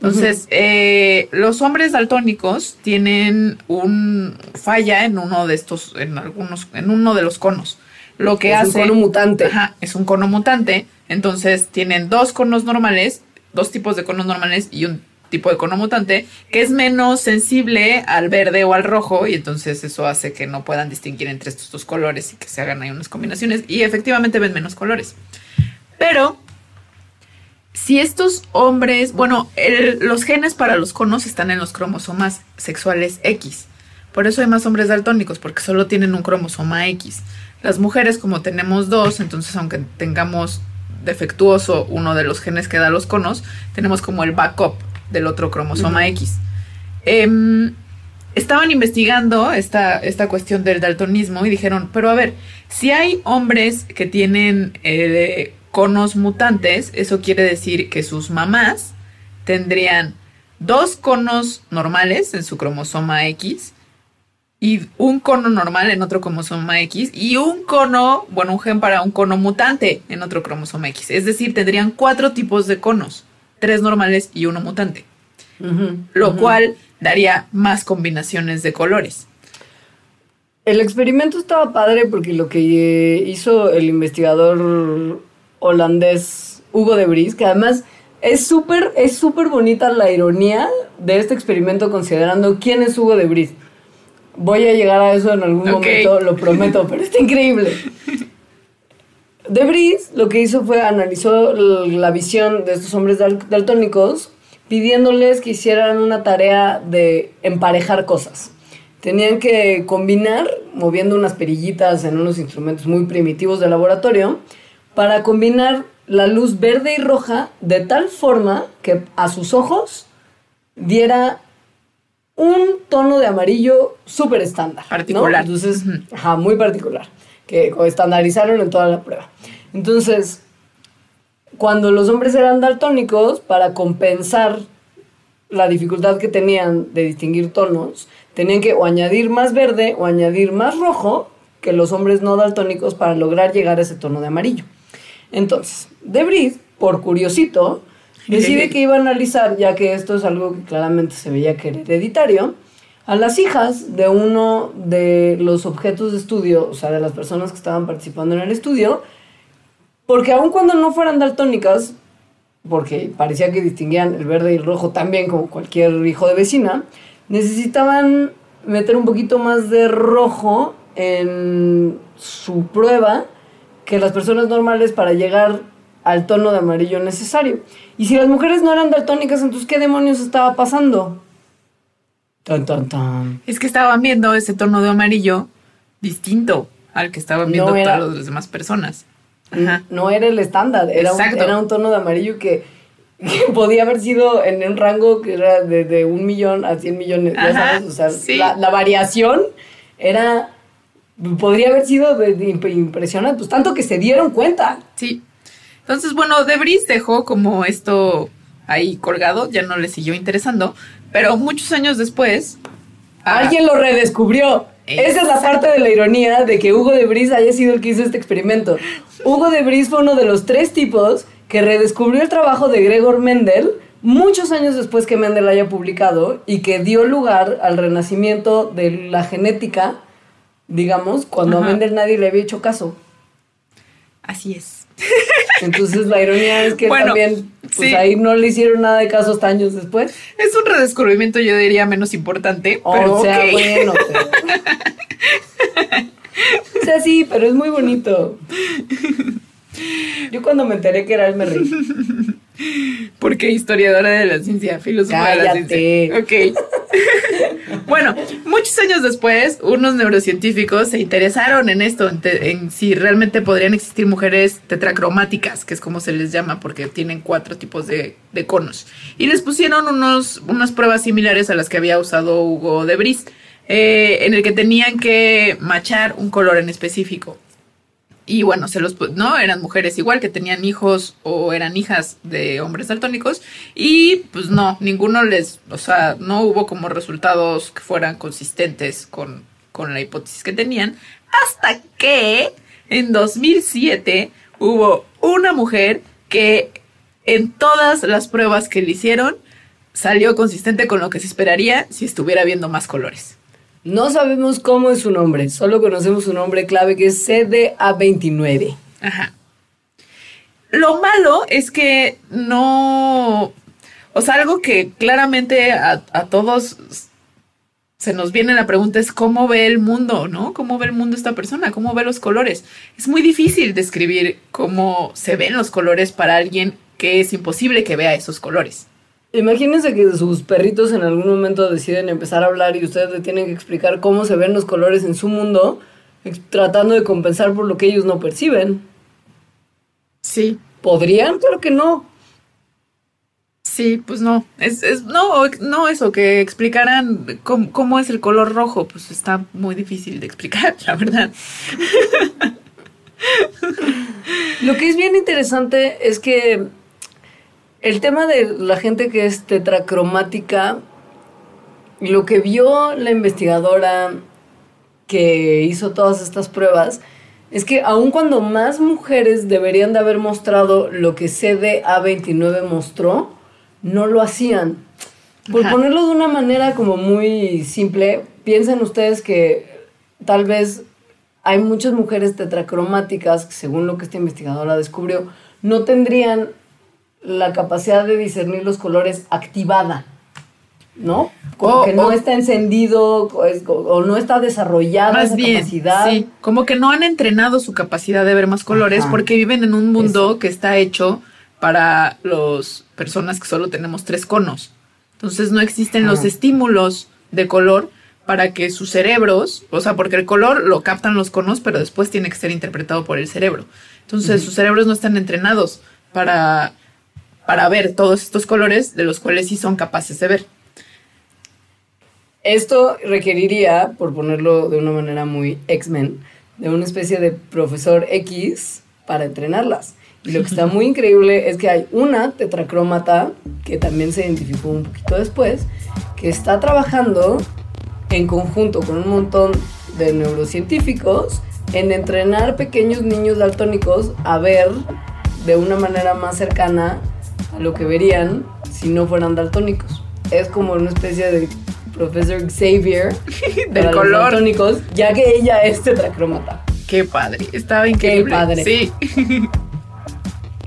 Speaker 2: Entonces, eh, los hombres daltónicos tienen un falla en uno de estos, en algunos, en uno de los conos. Lo que
Speaker 3: Es un
Speaker 2: hace.
Speaker 3: cono mutante.
Speaker 2: Ajá, es un cono mutante. Entonces tienen dos conos normales, dos tipos de conos normales y un tipo de cono mutante que es menos sensible al verde o al rojo y entonces eso hace que no puedan distinguir entre estos dos colores y que se hagan ahí unas combinaciones y efectivamente ven menos colores. Pero si estos hombres, bueno, el- los genes para los conos están en los cromosomas sexuales X. Por eso hay más hombres daltónicos, porque solo tienen un cromosoma X. Las mujeres, como tenemos dos, entonces aunque tengamos defectuoso uno de los genes que da los conos, tenemos como el backup del otro cromosoma. X. Em, estaban investigando esta, esta cuestión del daltonismo y dijeron, pero a ver, si hay hombres que tienen eh, conos mutantes, eso quiere decir que sus mamás tendrían dos conos normales en su cromosoma X y un cono normal en otro cromosoma X y un cono, bueno, un gen para un cono mutante en otro cromosoma X. Es decir, tendrían cuatro tipos de conos, tres normales y uno mutante, lo cual daría más combinaciones de colores.
Speaker 3: El experimento estaba padre porque lo que hizo el investigador holandés Hugo de Vries, que además es súper es súper bonita la ironía de este experimento considerando quién es Hugo de Vries. Voy a llegar a eso en algún momento, lo prometo, pero está increíble. De Vries lo que hizo fue analizó la visión de estos hombres daltónicos pidiéndoles que hicieran una tarea de emparejar cosas. Tenían que combinar, moviendo unas perillitas en unos instrumentos muy primitivos de laboratorio, para combinar la luz verde y roja de tal forma que a sus ojos diera un tono de amarillo súper estándar.
Speaker 2: Particular.
Speaker 3: Entonces, ajá, muy particular, que estandarizaron en toda la prueba. Entonces, cuando los hombres eran daltónicos, para compensar la dificultad que tenían de distinguir tonos, tenían que o añadir más verde o añadir más rojo que los hombres no daltónicos para lograr llegar a ese tono de amarillo. Entonces, Debris, por curiosito, decide que iba a analizar, ya que esto es algo que claramente se veía que era hereditario, a las hijas de uno de los objetos de estudio, o sea, de las personas que estaban participando en el estudio, porque aun cuando no fueran daltónicas, porque parecía que distinguían el verde y el rojo también como cualquier hijo de vecina, necesitaban meter un poquito más de rojo en su prueba que las personas normales para llegar al tono de amarillo necesario. Y si las mujeres no eran daltónicas, entonces ¿qué demonios estaba pasando?
Speaker 2: Tan, tan, tan. Es que estaban viendo ese tono de amarillo distinto al que estaban viendo todas las demás personas.
Speaker 3: No era el estándar, era un, era un, tono de amarillo que, podía haber sido en un rango que era de, un millón a cien millones, ya sabes, o sea, la, variación era, podría haber sido de, impresionante, pues tanto que se dieron cuenta.
Speaker 2: Sí. Entonces, bueno, Debris dejó como esto ahí colgado, ya no le siguió interesando, pero muchos años después...
Speaker 3: Alguien lo redescubrió. Esa es la parte de la ironía de que Hugo de Bris haya sido el que hizo este experimento. Hugo de Bris fue uno de los tres tipos que redescubrió el trabajo de Gregor Mendel muchos años después que Mendel haya publicado y que dio lugar al renacimiento de la genética, digamos, cuando a Mendel nadie le había hecho caso.
Speaker 2: Así es.
Speaker 3: Entonces la ironía es que también, pues ahí no le hicieron nada de caso hasta años después.
Speaker 2: Es un redescubrimiento, yo diría, menos importante.
Speaker 3: o sea, bueno. o sea, sí, pero es muy bonito. Yo cuando me enteré que era él me reí.
Speaker 2: Porque historiadora de la ciencia, filósofa de la ciencia. Ok. bueno, muchos años después, unos neurocientíficos se interesaron en esto, en, si realmente podrían existir mujeres tetracromáticas, que es como se les llama, porque tienen cuatro tipos de, conos. Y les pusieron unos, unas pruebas similares a las que había usado Hugo de Bris, eh, en el que tenían que machar un color en específico y bueno, se los, ¿no? Eran mujeres igual que tenían hijos o eran hijas de hombres daltónicos y pues no, ninguno les, o sea, no hubo como resultados que fueran consistentes con, con la hipótesis que tenían hasta que en 2007 hubo una mujer que en todas las pruebas que le hicieron salió consistente con lo que se esperaría si estuviera viendo más colores.
Speaker 3: No sabemos cómo es su nombre, solo conocemos su nombre clave que es CDA29.
Speaker 2: Ajá. Lo malo es que no. O sea, algo que claramente a, todos se nos viene la pregunta es cómo ve el mundo, ¿no? ¿Cómo ve el mundo esta persona? ¿Cómo ve los colores? Es muy difícil describir cómo se ven los colores para alguien que es imposible que vea esos colores.
Speaker 3: Imagínense que sus perritos en algún momento deciden empezar a hablar y ustedes le tienen que explicar cómo se ven los colores en su mundo, tratando de compensar por lo que ellos no perciben.
Speaker 2: Sí.
Speaker 3: ¿Podrían? Claro que no.
Speaker 2: Sí, pues no. Es, es, no, no eso, que explicaran cómo, cómo es el color rojo. Pues está muy difícil de explicar, la verdad.
Speaker 3: Lo que es bien interesante es que el tema de la gente que es tetracromática, lo que vio la investigadora que hizo todas estas pruebas, es que aun cuando más mujeres deberían de haber mostrado lo que CDA29 mostró, no lo hacían. Por ponerlo de una manera como muy simple, piensen ustedes que tal vez hay muchas mujeres tetracromáticas que según lo que esta investigadora descubrió, no tendrían la capacidad de discernir los colores activada. ¿no? Como que no está encendido o, no está desarrollada esa capacidad. Sí,
Speaker 2: como que no han entrenado su capacidad de ver más colores porque viven en un mundo que está hecho para las personas que solo tenemos tres conos. Entonces no existen los estímulos de color para que sus cerebros, o sea, porque el color lo captan los conos, pero después tiene que ser interpretado por el cerebro. Entonces sus cerebros no están entrenados para, para ver todos estos colores de los cuales sí son capaces de ver.
Speaker 3: Esto requeriría, por ponerlo de una manera muy X-Men, de una especie de profesor X para entrenarlas. Y lo que está muy increíble es que hay una tetracrómata, que también se identificó un poquito después, que está trabajando en conjunto con un montón de neurocientíficos en entrenar pequeños niños daltónicos a ver de una manera más cercana lo que verían si no fueran daltónicos. Es como una especie de Profesor Xavier
Speaker 2: del color.
Speaker 3: Los ya que ella es tetracrómata.
Speaker 2: Qué padre, estaba increíble.
Speaker 3: Qué padre.
Speaker 2: Sí.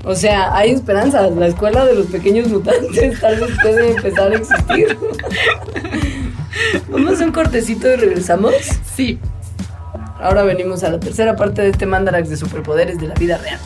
Speaker 3: O sea, hay esperanzas. La escuela de los pequeños mutantes tal vez puede empezar a existir. Vamos a un cortecito y regresamos.
Speaker 2: Sí.
Speaker 3: Ahora venimos a la tercera parte de este Mandarax de superpoderes de la vida real.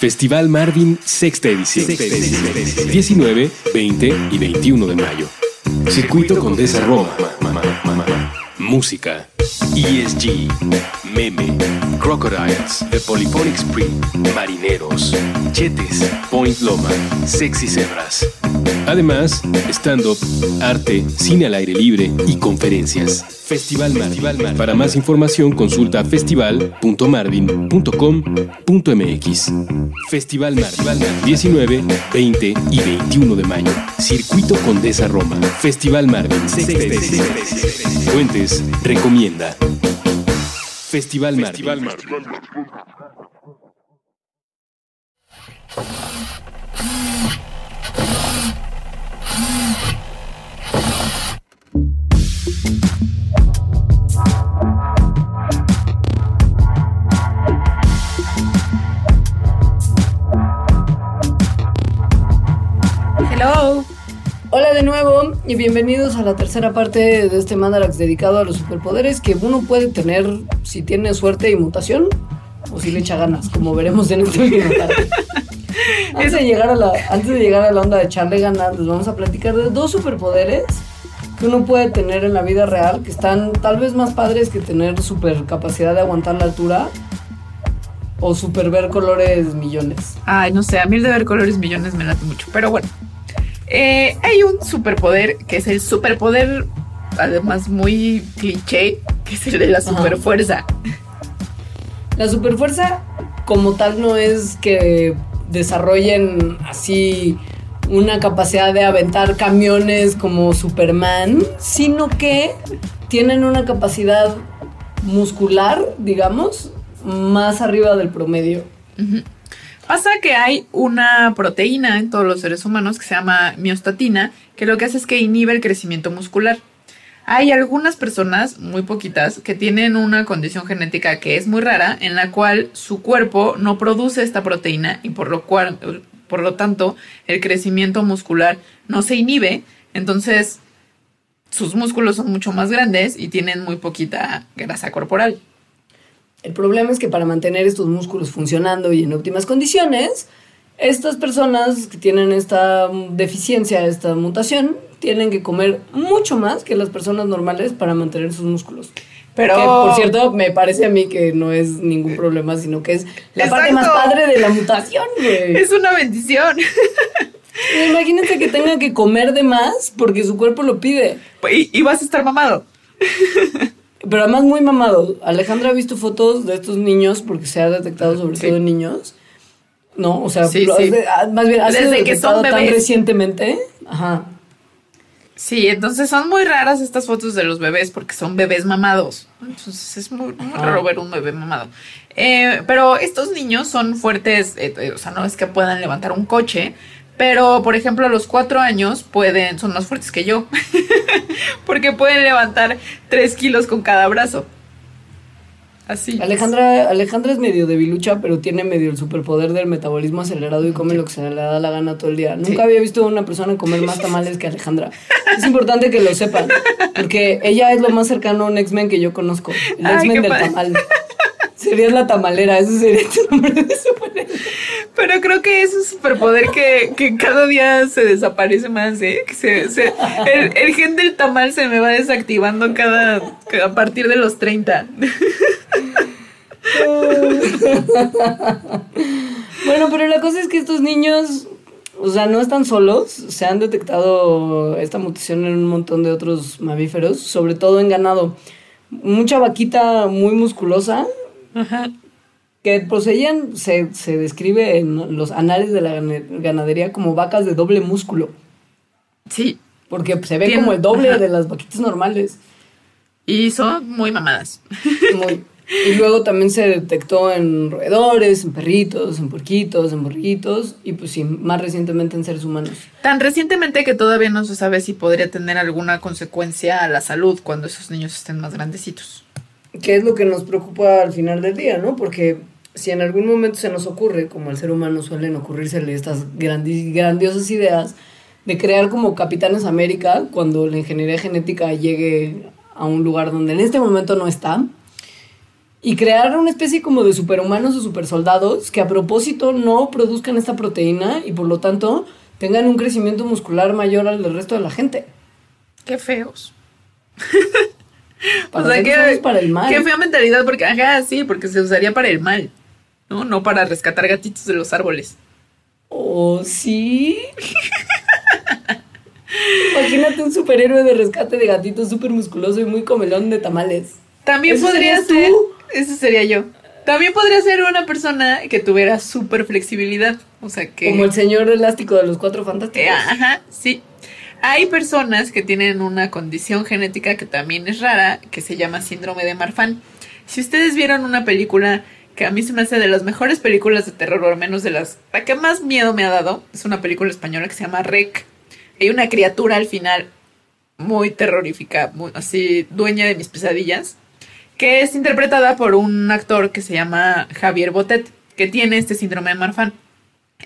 Speaker 1: Festival Marvin, sexta edición. 19, 20 y 21 de mayo. Circuito Condesa Roma. Música. ESG. Meme. Crocodiles. The Polyphonic Spring. Marineros. Chetes. Point Loma. Sexy Zebras. Además, stand-up, arte, cine al aire libre y conferencias. Festival Marvin. Para más información consulta festival.marvin.com.mx. Festival Marvin. 19, 20 y 21 de mayo. Circuito Condesa Roma. Festival Marvin. Fuentes recomienda. Festival Marvin.
Speaker 2: Hello.
Speaker 3: Hola de nuevo y bienvenidos a la tercera parte de este Mandarax dedicado a los superpoderes que uno puede tener si tiene suerte y mutación o si le echa ganas, como veremos en última parte. Antes de, llegar a la, antes de llegar a la onda de echarle ganas, les vamos a platicar de dos superpoderes que uno puede tener en la vida real, que están tal vez más padres que tener super capacidad de aguantar la altura o super ver colores millones.
Speaker 2: Ay, no sé, a mí el de ver colores millones me late mucho, pero bueno. Eh, hay un superpoder que es el superpoder, además muy cliché, que es el de la superfuerza.
Speaker 3: La superfuerza como tal no es que desarrollen así una capacidad de aventar camiones como Superman, sino que tienen una capacidad muscular, digamos, más arriba del promedio.
Speaker 2: Pasa que hay una proteína en todos los seres humanos que se llama miostatina, que lo que hace es que inhibe el crecimiento muscular. Hay algunas personas, muy poquitas, que tienen una condición genética que es muy rara, en la cual su cuerpo no produce esta proteína y por lo cual, por lo tanto, el crecimiento muscular no se inhibe. Entonces, sus músculos son mucho más grandes y tienen muy poquita grasa corporal.
Speaker 3: El problema es que para mantener estos músculos funcionando y en óptimas condiciones, estas personas que tienen esta deficiencia, esta mutación, tienen que comer mucho más que las personas normales para mantener sus músculos.
Speaker 2: Pero,
Speaker 3: Que, por cierto, me parece a mí que no es ningún problema, sino que es la parte más
Speaker 2: Exacto.
Speaker 3: padre de la mutación, güey.
Speaker 2: es una bendición.
Speaker 3: Imagínense que tengan que comer de más porque su cuerpo lo pide.
Speaker 2: y, y vas a estar mamado.
Speaker 3: Pero además muy mamado. Alejandra ha visto fotos de estos niños porque se ha detectado sobre
Speaker 2: Sí.
Speaker 3: todo en niños. No, o sea,
Speaker 2: Sí,
Speaker 3: lo-
Speaker 2: sí.
Speaker 3: ah, más bien ha sido
Speaker 2: Desde que son
Speaker 3: tan
Speaker 2: bebés.
Speaker 3: recientemente. Ajá.
Speaker 2: Sí, entonces son muy raras estas fotos de los bebés porque son bebés mamados. Entonces es muy, muy raro ver un bebé mamado. Eh, pero estos niños son fuertes, eh, eh, o sea, no es que puedan levantar un coche, pero por ejemplo a los cuatro años pueden, son más fuertes que yo, porque pueden levantar tres kilos con cada brazo. Así.
Speaker 3: Alejandra, Alejandra es medio debilucha, pero tiene medio el superpoder del metabolismo acelerado y come lo que se le da la gana todo el día. Nunca
Speaker 2: Sí.
Speaker 3: había visto a una persona comer más tamales que Alejandra. Es importante que lo sepan, porque ella es lo más cercano a un X-Men que yo conozco. El X-Men del
Speaker 2: padre.
Speaker 3: tamal. Serías la tamalera, ese sería tu nombre de superhéroe.
Speaker 2: Pero creo que es un superpoder que, que cada día se desaparece más, ¿eh? Que se, se- el, el gen del tamal se me va desactivando cada, a partir de los 30.
Speaker 3: Bueno, pero la cosa es que estos niños, o sea, no están solos. Se han detectado esta mutación en un montón de otros mamíferos, sobre todo en ganado. Mucha vaquita muy musculosa
Speaker 2: Ajá.
Speaker 3: que poseían, se, se describe en los anales de la gana- ganadería como vacas de doble músculo,
Speaker 2: Sí.
Speaker 3: porque se ve como el doble
Speaker 2: ajá.
Speaker 3: de las vaquitas normales.
Speaker 2: Y son muy mamadas.
Speaker 3: Muy- Y luego también se detectó en roedores, en perritos, en puerquitos, en borriquitos y pues sí, más recientemente en seres humanos.
Speaker 2: Tan recientemente que todavía no se sabe si podría tener alguna consecuencia a la salud cuando esos niños estén más grandecitos.
Speaker 3: Que es lo que nos preocupa al final del día, ¿no? Porque si en algún momento se nos ocurre, como al ser humano suelen ocurrírsele estas grandi- grandiosas ideas de crear como Capitanes América cuando la ingeniería genética llegue a un lugar donde en este momento no está, y crear una especie como de superhumanos o supersoldados que a propósito no produzcan esta proteína y por lo tanto tengan un crecimiento muscular mayor al del resto de la gente.
Speaker 2: Qué feos.
Speaker 3: Para
Speaker 2: o sea,
Speaker 3: usados para el mal.
Speaker 2: qué fea mentalidad, porque, ajá, sí, porque se usaría para el mal, ¿no? No para rescatar gatitos de los árboles.
Speaker 3: ¿Oh, sí? Imagínate un superhéroe de rescate de gatitos súper musculoso y muy comelón de tamales.
Speaker 2: También
Speaker 3: ¿Ese
Speaker 2: podría ser,
Speaker 3: tú?
Speaker 2: ese sería yo. También podría ser una persona que tuviera súper flexibilidad, o sea que...
Speaker 3: Como el señor elástico de los cuatro fantásticos.
Speaker 2: Eh, ajá, sí. Hay personas que tienen una condición genética que también es rara, que se llama síndrome de Marfan. Si ustedes vieron una película que a mí se me hace de las mejores películas de terror, o al menos de las... La que más miedo me ha dado, es una película española que se llama Rec. Hay una criatura al final muy terrorífica, así dueña de mis pesadillas, que es interpretada por un actor que se llama Javier Botet, que tiene este síndrome de Marfan.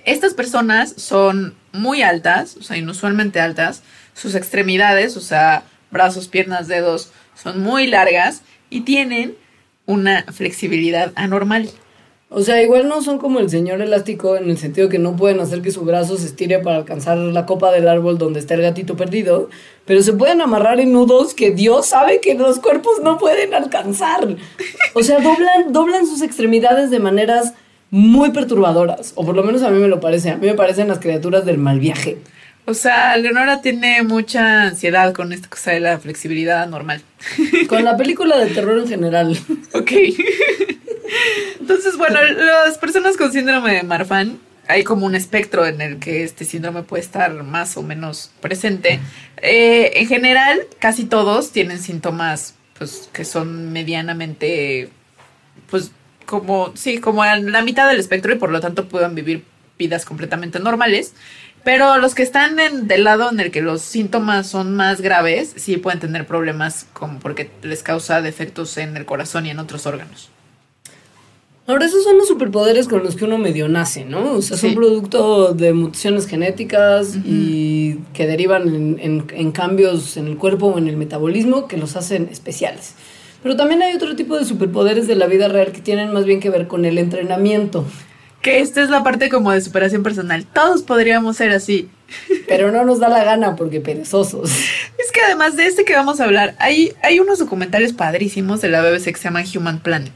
Speaker 2: Estas personas son muy altas, o sea, inusualmente altas. Sus extremidades, o sea, brazos, piernas, dedos, son muy largas y tienen una flexibilidad anormal.
Speaker 3: O sea, igual no son como el señor elástico en el sentido que no pueden hacer que su brazo se estire para alcanzar la copa del árbol donde está el gatito perdido, pero se pueden amarrar en nudos que Dios sabe que los cuerpos no pueden alcanzar. O sea, doblan, doblan sus extremidades de maneras muy perturbadoras, o por lo menos a mí me lo parece, a mí me parecen las criaturas del mal viaje.
Speaker 2: O sea, Leonora tiene mucha ansiedad con esta cosa de la flexibilidad anormal.
Speaker 3: Con la película de terror en general.
Speaker 2: Ok. Entonces, bueno, las personas con síndrome de Marfan, hay como un espectro en el que este síndrome puede estar más o menos presente. Eh, en general, casi todos tienen síntomas, pues, que son medianamente, pues, como, sí, como a la mitad del espectro y por lo tanto puedan vivir vidas completamente normales. Pero los que están en, del lado en el que los síntomas son más graves, sí pueden tener problemas como porque les causa defectos en el corazón y en otros órganos.
Speaker 3: Ahora, esos son los superpoderes con los que uno medio nace, ¿no? O sea, son producto de mutaciones genéticas y que derivan en, en- en cambios en el cuerpo o en el metabolismo que los hacen especiales. Pero también hay otro tipo de superpoderes de la vida real que tienen más bien que ver con el entrenamiento.
Speaker 2: Que esta es la parte como de superación personal. Todos podríamos ser así.
Speaker 3: Pero no nos da la gana porque perezosos.
Speaker 2: Es que además de este que vamos a hablar, hay, hay unos documentales padrísimos de la BBC que se llaman Human Planet.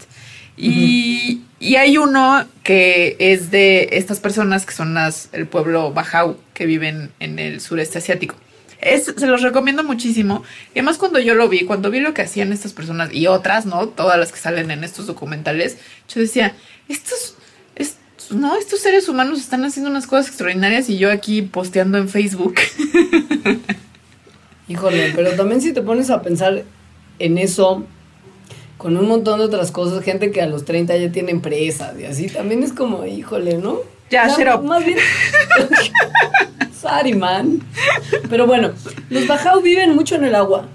Speaker 2: Y, y hay uno que es de estas personas que son las, el pueblo Bajau, que viven en el sureste asiático. Es, se los recomiendo muchísimo. Y además cuando yo lo vi, cuando vi lo que hacían estas personas y otras, ¿no? Todas las que salen en estos documentales, yo decía, estos, estos, no, estos seres humanos están haciendo unas cosas extraordinarias y yo aquí posteando en Facebook.
Speaker 3: Híjole, pero también si te pones a pensar en eso, con un montón de otras cosas, gente que a los 30 ya tiene empresas y así, también es como, híjole, ¿no?
Speaker 2: Ya, up.
Speaker 3: Más bien. Sorry, man. Pero bueno, los Bajau viven mucho en el agua.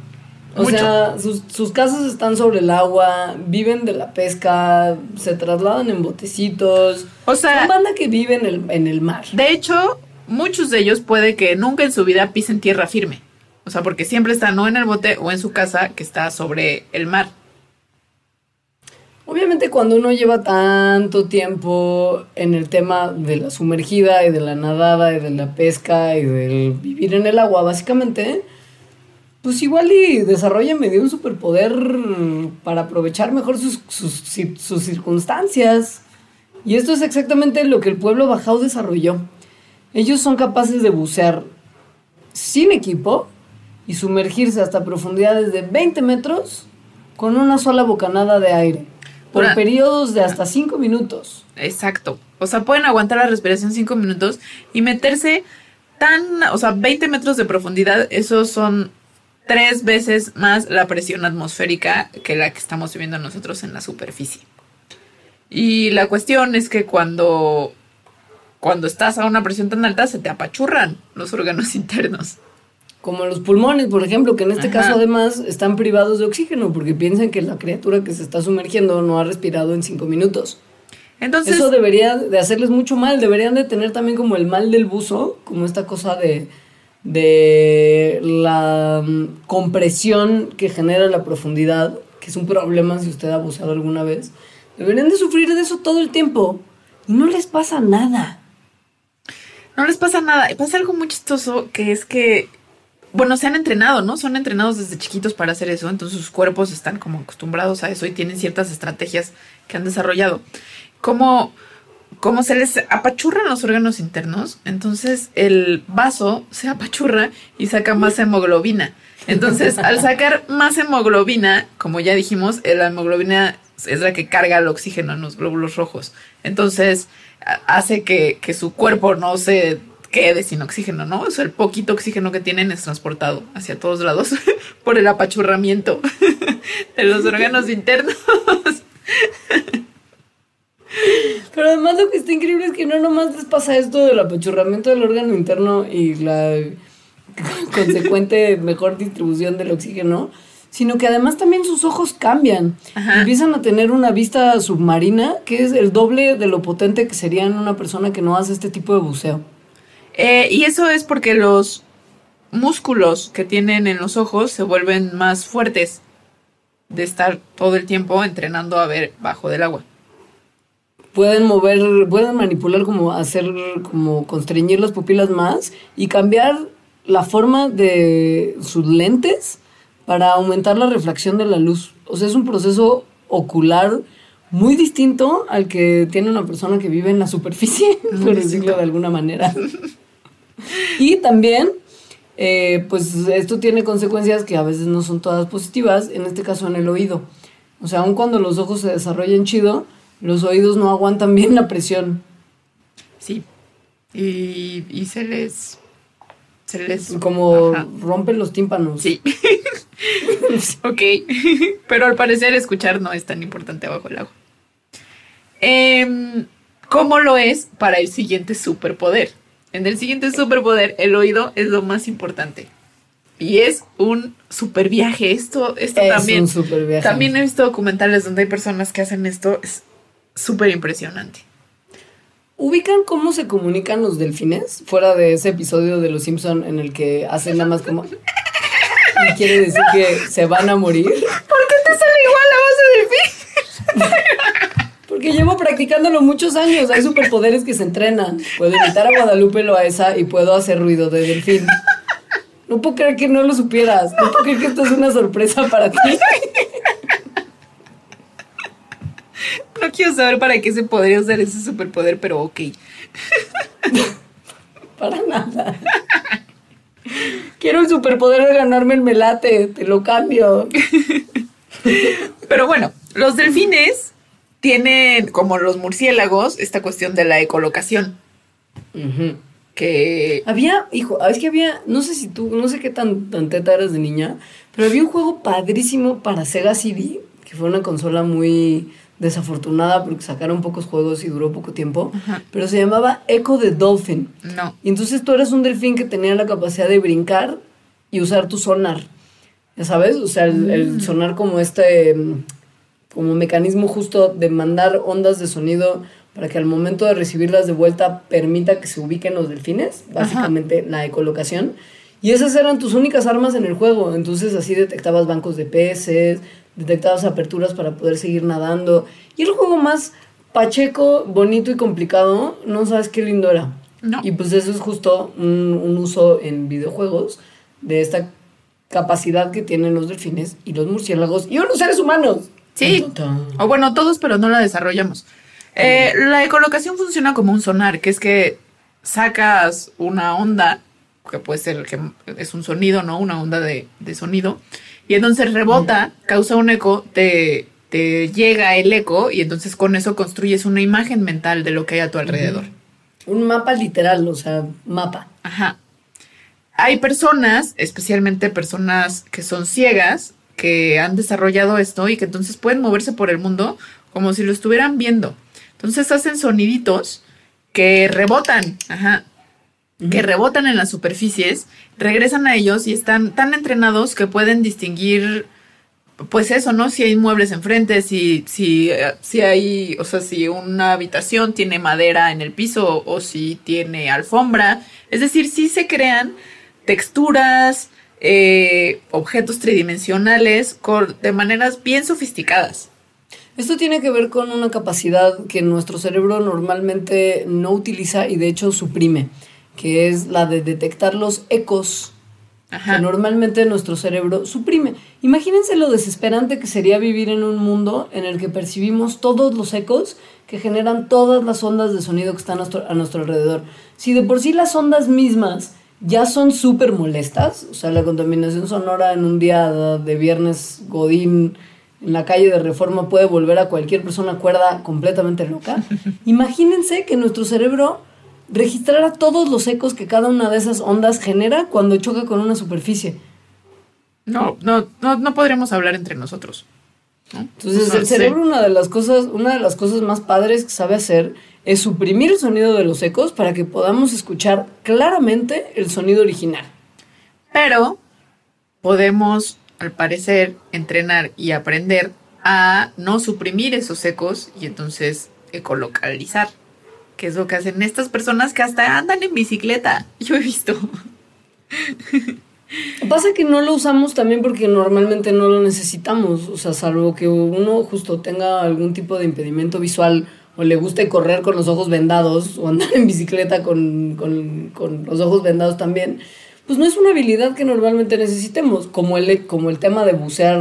Speaker 3: O
Speaker 2: Mucho.
Speaker 3: sea, sus, sus casas están sobre el agua, viven de la pesca, se trasladan en botecitos.
Speaker 2: O sea,
Speaker 3: Son banda que vive en el, en el mar.
Speaker 2: De hecho, muchos de ellos puede que nunca en su vida pisen tierra firme. O sea, porque siempre están o en el bote o en su casa que está sobre el mar.
Speaker 3: Obviamente cuando uno lleva tanto tiempo en el tema de la sumergida y de la nadada y de la pesca y del vivir en el agua, básicamente, pues igual y desarrolla medio un superpoder para aprovechar mejor sus, sus, ci- sus circunstancias. Y esto es exactamente lo que el pueblo Bajau desarrolló. Ellos son capaces de bucear sin equipo y sumergirse hasta profundidades de 20 metros con una sola bocanada de aire. Por
Speaker 2: Una-
Speaker 3: periodos de hasta 5 minutos.
Speaker 2: Exacto. O sea, pueden aguantar la respiración cinco minutos y meterse tan, o sea, 20 metros de profundidad. Esos son tres veces más la presión atmosférica que la que estamos viviendo nosotros en la superficie. Y la cuestión es que cuando, cuando estás a una presión tan alta se te apachurran los órganos internos.
Speaker 3: Como los pulmones, por ejemplo, que en este
Speaker 2: Ajá.
Speaker 3: caso además están privados de oxígeno porque piensan que la criatura que se está sumergiendo no ha respirado en 5 minutos.
Speaker 2: Entonces,
Speaker 3: Eso debería de hacerles mucho mal. Deberían de tener también como el mal del buzo, como esta cosa de, de la mm, compresión que genera la profundidad, que es un problema si usted ha buceado alguna vez. Deberían de sufrir de eso todo el tiempo y no les pasa nada.
Speaker 2: no les pasa nada. Y pasa algo muy chistoso que es que, bueno, se han entrenado, ¿no? Son entrenados desde chiquitos para hacer eso. Entonces sus cuerpos están como acostumbrados a eso y tienen ciertas estrategias que han desarrollado. Como, como se les apachurran los órganos internos, entonces el vaso se apachurra y saca más hemoglobina. Entonces, al sacar más hemoglobina, como ya dijimos, eh, la hemoglobina es la que carga el oxígeno en los glóbulos rojos. Entonces, hace que, que su cuerpo no se quede sin oxígeno, ¿no? O sea, el poquito oxígeno que tienen es transportado hacia todos lados por el apachurramiento de los órganos internos.
Speaker 3: Pero además lo que está increíble es que no nomás les pasa esto del apachurramiento del órgano interno y la consecuente mejor distribución del oxígeno, sino que además también sus ojos cambian.
Speaker 2: Ajá.
Speaker 3: Empiezan a tener una vista submarina que es el doble de lo potente que sería en una persona que no hace este tipo de buceo.
Speaker 2: Eh, y eso es porque los músculos que tienen en los ojos se vuelven más fuertes de estar todo el tiempo entrenando a ver bajo del agua.
Speaker 3: Pueden mover, pueden manipular como hacer, como constreñir las pupilas más y cambiar la forma de sus lentes para aumentar la refracción de la luz. O sea, es un proceso ocular muy distinto al que tiene una persona que vive en la superficie,
Speaker 2: Muy
Speaker 3: por
Speaker 2: distinto.
Speaker 3: decirlo de alguna manera. y también, eh, pues esto tiene consecuencias que a veces no son todas positivas, en este caso en el oído. O sea, aun cuando los ojos se desarrollan chido, los oídos no aguantan bien la presión.
Speaker 2: Sí. Y, y se les. Se les.
Speaker 3: Como
Speaker 2: Ajá.
Speaker 3: rompen los tímpanos.
Speaker 2: Sí. ok. Pero al parecer escuchar no es tan importante bajo el agua. Em, ¿Cómo lo es para el siguiente superpoder? En el siguiente superpoder, el oído es lo más importante. Y es un super viaje. Esto, esto
Speaker 3: Es
Speaker 2: también.
Speaker 3: un super viaje.
Speaker 2: También he visto documentales donde hay personas que hacen esto. Es súper impresionante.
Speaker 3: ¿Ubican cómo se comunican los delfines? Fuera de ese episodio de Los Simpson en el que hacen nada más como... Y quiere decir que se van a morir.
Speaker 2: ¿Por qué te sale igual la voz de delfín?
Speaker 3: Porque llevo practicándolo muchos años. Hay superpoderes que se entrenan. Puedo imitar a Guadalupe Loaesa y puedo hacer ruido de delfín. No puedo creer que no lo supieras. No puedo creer que esto es una sorpresa para ti.
Speaker 2: No quiero saber para qué se podría usar ese superpoder, pero ok.
Speaker 3: Para nada. Quiero el superpoder de ganarme el melate. Te lo cambio.
Speaker 2: Pero bueno, los delfines tienen, como los murciélagos, esta cuestión de la ecolocación. Que.
Speaker 3: Había, hijo, es que había, no sé si tú, no sé qué tan, tan teta eras de niña, pero había un juego padrísimo para Sega CD, que fue una consola muy desafortunada porque sacaron pocos juegos y duró poco tiempo, pero se llamaba Echo the Dolphin.
Speaker 2: No.
Speaker 3: Y entonces tú eras un delfín que tenía la capacidad de brincar y usar tu sonar. ¿Ya sabes? O sea, el, el sonar como este, mm, como mecanismo justo de mandar ondas de sonido para que al momento de recibirlas de vuelta permita que se ubiquen los delfines, básicamente la ecolocación. Y esas eran tus únicas armas en el juego. Entonces así detectabas bancos de peces, detectabas aperturas para poder seguir nadando. Y el juego más pacheco, bonito y complicado, no sabes qué lindo era.
Speaker 2: No.
Speaker 3: Y pues eso es justo un, un uso en videojuegos de esta capacidad que tienen los delfines y los murciélagos y los seres humanos.
Speaker 2: Sí. O bueno, todos, pero no la desarrollamos. Eh, la ecolocación funciona como un sonar, que es que sacas una onda, que puede ser que es un sonido, ¿no? Una onda de, de sonido, y entonces rebota, causa un eco, te, te llega el eco, y entonces con eso construyes una imagen mental de lo que hay a tu alrededor.
Speaker 3: Un mapa literal, o sea, mapa.
Speaker 2: Ajá. Hay personas, especialmente personas que son ciegas, que han desarrollado esto y que entonces pueden moverse por el mundo como si lo estuvieran viendo. Entonces hacen soniditos que rebotan, ajá, que rebotan en las superficies, regresan a ellos y están tan entrenados que pueden distinguir, pues eso, ¿no? Si hay muebles enfrente, si, si, si hay, o sea, si una habitación tiene madera en el piso o si tiene alfombra. Es decir, sí se crean texturas, eh, objetos tridimensionales con- de maneras bien sofisticadas.
Speaker 3: Esto tiene que ver con una capacidad que nuestro cerebro normalmente no utiliza y de hecho suprime, que es la de detectar los ecos
Speaker 2: Ajá.
Speaker 3: que normalmente nuestro cerebro suprime. Imagínense lo desesperante que sería vivir en un mundo en el que percibimos todos los ecos que generan todas las ondas de sonido que están a nuestro, a nuestro alrededor. Si de por sí las ondas mismas ya son súper molestas, o sea, la contaminación sonora en un día de viernes godín en la calle de Reforma puede volver a cualquier persona cuerda completamente loca. Imagínense que nuestro cerebro registrara todos los ecos que cada una de esas ondas genera cuando choca con una superficie.
Speaker 2: No, no, no, no podríamos hablar entre nosotros. ¿no?
Speaker 3: Entonces, el
Speaker 2: sí.
Speaker 3: cerebro, una de las cosas, una de las cosas más padres que sabe hacer es suprimir el sonido de los ecos para que podamos escuchar claramente el sonido original.
Speaker 2: Pero podemos, al parecer, entrenar y aprender a no suprimir esos ecos y entonces ecolocalizar. Que es lo que hacen estas personas que hasta andan en bicicleta. Yo he visto.
Speaker 3: Pasa que no lo usamos también porque normalmente no lo necesitamos, o sea, salvo que uno justo tenga algún tipo de impedimento visual o le guste correr con los ojos vendados o andar en bicicleta con, con- con los ojos vendados también, pues no es una habilidad que normalmente necesitemos, como el, como el tema de bucear,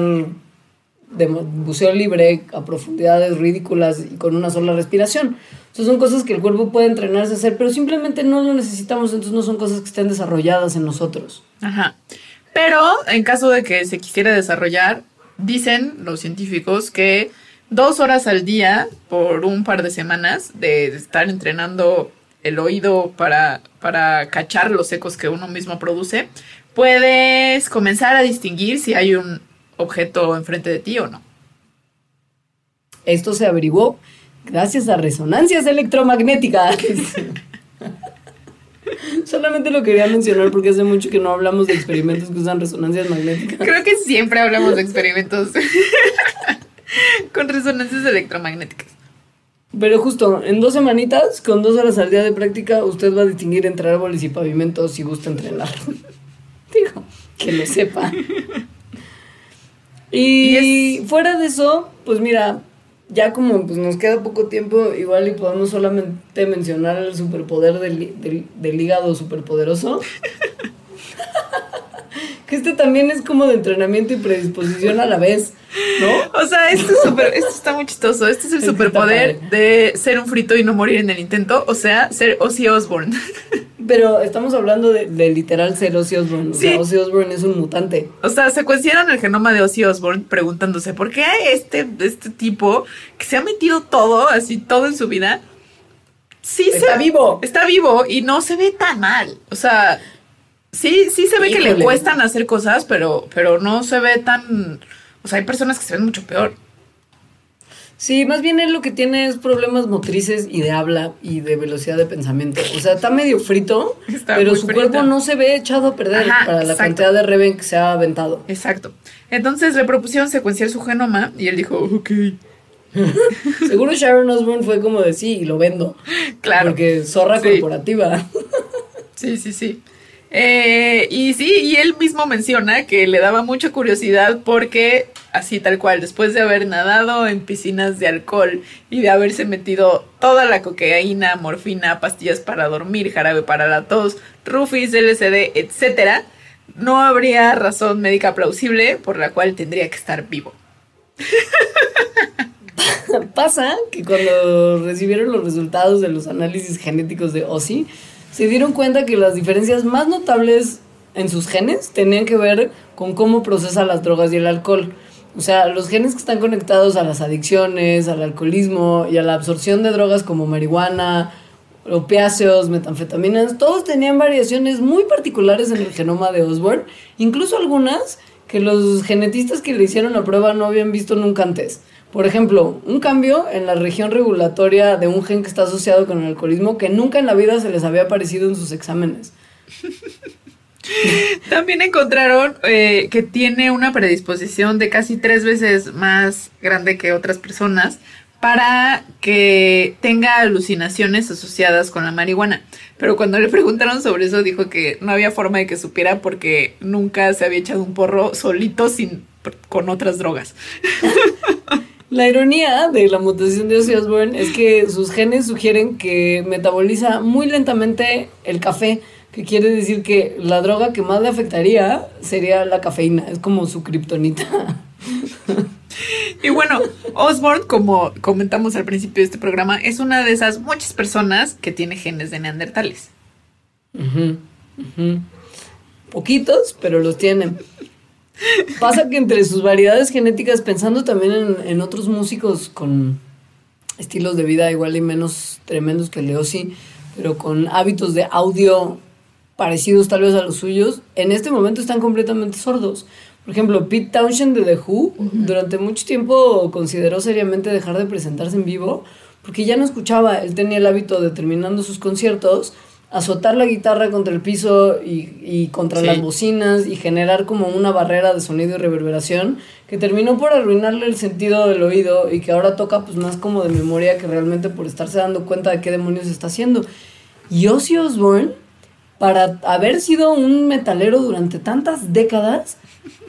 Speaker 3: de buceo libre a profundidades ridículas y con una sola respiración. O son cosas que el cuerpo puede entrenarse a hacer, pero simplemente no lo necesitamos, entonces no son cosas que estén desarrolladas en nosotros.
Speaker 2: Ajá. Pero en caso de que se quisiera desarrollar, dicen los científicos que dos horas al día por un par de semanas de estar entrenando el oído para, para cachar los ecos que uno mismo produce, puedes comenzar a distinguir si hay un objeto enfrente de ti o no.
Speaker 3: Esto se averiguó gracias a resonancias electromagnéticas. Solamente lo quería mencionar porque hace mucho que no hablamos de experimentos que usan resonancias magnéticas.
Speaker 2: Creo que siempre hablamos de experimentos con resonancias electromagnéticas.
Speaker 3: Pero justo, en dos semanitas, con dos horas al día de práctica, usted va a distinguir entre árboles y pavimentos si gusta entrenar. Digo, que lo sepa. Y,
Speaker 2: Y
Speaker 3: fuera de eso, pues mira, ya como pues nos queda poco tiempo, igual y podemos solamente mencionar el superpoder del, del, del hígado superpoderoso. Que este también es como de entrenamiento y predisposición a la vez, ¿no?
Speaker 2: O sea, esto, es súper- esto está muy chistoso. Este es el
Speaker 3: Este
Speaker 2: superpoder de ser un frito y no morir en el intento. O sea, ser Ozzy Osbourne.
Speaker 3: Pero estamos hablando de, de literal ser Ozzy Osbourne. O
Speaker 2: Sí.
Speaker 3: sea, Ozzy Osbourne es un mutante.
Speaker 2: O sea, secuenciaron el genoma de Ozzy Osbourne preguntándose por qué este, este tipo que se ha metido todo, así todo en su vida, sí
Speaker 3: Está
Speaker 2: se,
Speaker 3: vivo.
Speaker 2: Está vivo y no se ve tan mal. O sea, sí, sí se ve que le cuestan hacer cosas, pero, pero no se ve tan. O sea, hay personas que se ven mucho peor.
Speaker 3: Sí, más bien él lo que tiene es problemas motrices y de habla y de velocidad de pensamiento. O sea, está medio frito,
Speaker 2: Está
Speaker 3: pero su
Speaker 2: frito.
Speaker 3: cuerpo no se ve echado a perder
Speaker 2: Ajá,
Speaker 3: para la
Speaker 2: exacto.
Speaker 3: cantidad de reven que se ha aventado.
Speaker 2: Exacto. Entonces le propusieron secuenciar su genoma y él dijo, ok,
Speaker 3: Seguro Sharon Osbourne fue como de sí, y lo vendo.
Speaker 2: claro.
Speaker 3: Porque zorra
Speaker 2: Sí.
Speaker 3: corporativa.
Speaker 2: Sí, sí, sí. Eh, y sí, y él mismo menciona que le daba mucha curiosidad porque, así tal cual, después de haber nadado en piscinas de alcohol y de haberse metido toda la cocaína, morfina, pastillas para dormir, jarabe para la tos, rufis, LSD, etcétera, no habría razón médica plausible por la cual tendría que estar vivo.
Speaker 3: Pasa que cuando recibieron los resultados de los análisis genéticos de Ozzy, se dieron cuenta que las diferencias más notables en sus genes tenían que ver con cómo procesa las drogas y el alcohol. O sea, los genes que están conectados a las adicciones, al alcoholismo y a la absorción de drogas como marihuana, opiáceos, metanfetaminas, todos tenían variaciones muy particulares en el genoma de Osborne, incluso algunas que los genetistas que le hicieron la prueba no habían visto nunca antes. Por ejemplo, un cambio en la región regulatoria de un gen que está asociado con el alcoholismo que nunca en la vida se les había aparecido en sus exámenes.
Speaker 2: También encontraron eh, que tiene una predisposición de casi tres veces más grande que otras personas para que tenga alucinaciones asociadas con la marihuana. Pero cuando le preguntaron sobre eso dijo que no había forma de que supiera porque nunca se había echado un porro solito sin con otras drogas.
Speaker 3: La ironía de la mutación de Ozzy Osbourne es que sus genes sugieren que metaboliza muy lentamente el café, que quiere decir que la droga que más le afectaría sería la cafeína, es como su kriptonita.
Speaker 2: Y bueno, Osborne, como comentamos al principio de este programa, es una de esas muchas personas que tiene genes de neandertales.
Speaker 3: Poquitos, pero los tienen. Pasa que entre sus variedades genéticas, pensando también en, en otros músicos con estilos de vida igual y menos tremendos que Ozzy, pero con hábitos de audio parecidos tal vez a los suyos, en este momento están completamente sordos. Por ejemplo, Pete Townshend de The Who durante mucho tiempo consideró seriamente dejar de presentarse en vivo porque ya no escuchaba. Él tenía el hábito de terminando sus conciertos azotar la guitarra contra el piso y, y contra
Speaker 2: Sí.
Speaker 3: las bocinas y generar como una barrera de sonido y reverberación que terminó por arruinarle el sentido del oído y que ahora toca pues más como de memoria que realmente por estarse dando cuenta de qué demonios está haciendo. Y Ozzy Osbourne, para haber sido un metalero durante tantas décadas,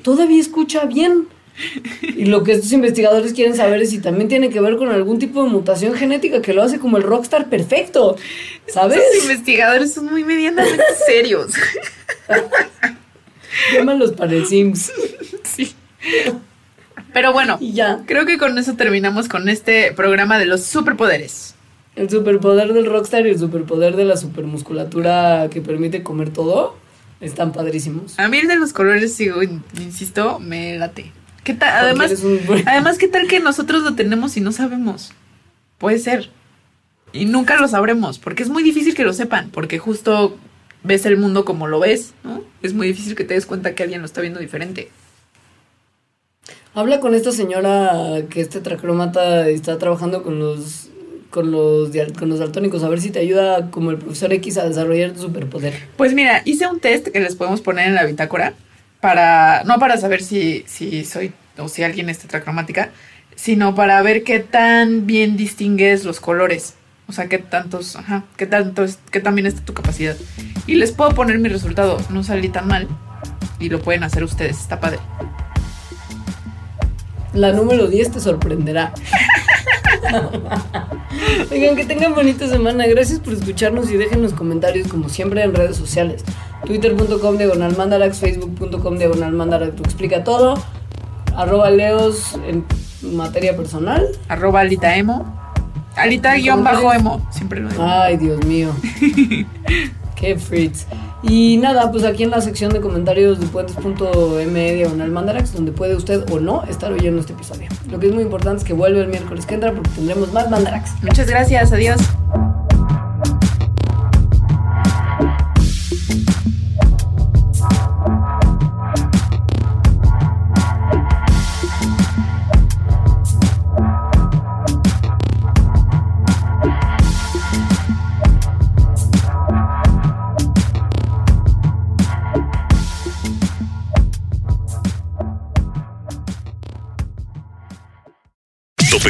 Speaker 3: todavía escucha bien. Y lo que estos investigadores quieren saber es si también tiene que ver con algún tipo de mutación genética que lo hace como el rockstar perfecto. ¿Sabes?
Speaker 2: Los investigadores son muy medianamente serios.
Speaker 3: Llámalos para el Sims.
Speaker 2: sí. Pero bueno,
Speaker 3: Y ya.
Speaker 2: creo que con eso terminamos con este programa de los superpoderes.
Speaker 3: El superpoder del rockstar y el superpoder de la supermusculatura que permite comer todo están padrísimos.
Speaker 2: A mí el de los colores, sigo, in- insisto, me late. ¿Qué tal? Además,
Speaker 3: buen-
Speaker 2: además, ¿qué tal que nosotros lo tenemos y no sabemos? Puede ser. Y nunca lo sabremos, porque es muy difícil que lo sepan, porque justo ves el mundo como lo ves, ¿no? Es muy difícil que te des cuenta que alguien lo está viendo diferente.
Speaker 3: Habla con esta señora que es tetracrómata y está trabajando con los con los, con los daltónicos, a ver si te ayuda como el profesor X a desarrollar tu superpoder.
Speaker 2: Pues mira, hice un test que les podemos poner en la bitácora para, no para saber si, si soy o si alguien es tetracromática, sino para ver qué tan bien distingues los colores. O sea, qué tantos, ajá, qué tanto, qué tan bien está tu capacidad. Y les puedo poner mi resultado, no salí tan mal. Y lo pueden hacer ustedes, está padre.
Speaker 3: La número 10 te sorprenderá. Oigan, que tengan bonita semana. Gracias por escucharnos y dejen los comentarios como siempre en redes sociales. Twitter.com diagonal mandarax, Facebook.com diagonal mandarax, tú explica todo. Arroba leos en materia personal.
Speaker 2: Arroba Alita Emo. Alita guion bajo emo. Siempre lo digo.
Speaker 3: Ay, Dios mío. Qué fritz. Y nada, pues aquí en la sección de comentarios de puentes.me diagonal mandarax, donde puede usted o no estar oyendo este episodio. Lo que es muy importante es que vuelve el miércoles que entra porque tendremos más mandarax.
Speaker 2: Muchas gracias, adiós.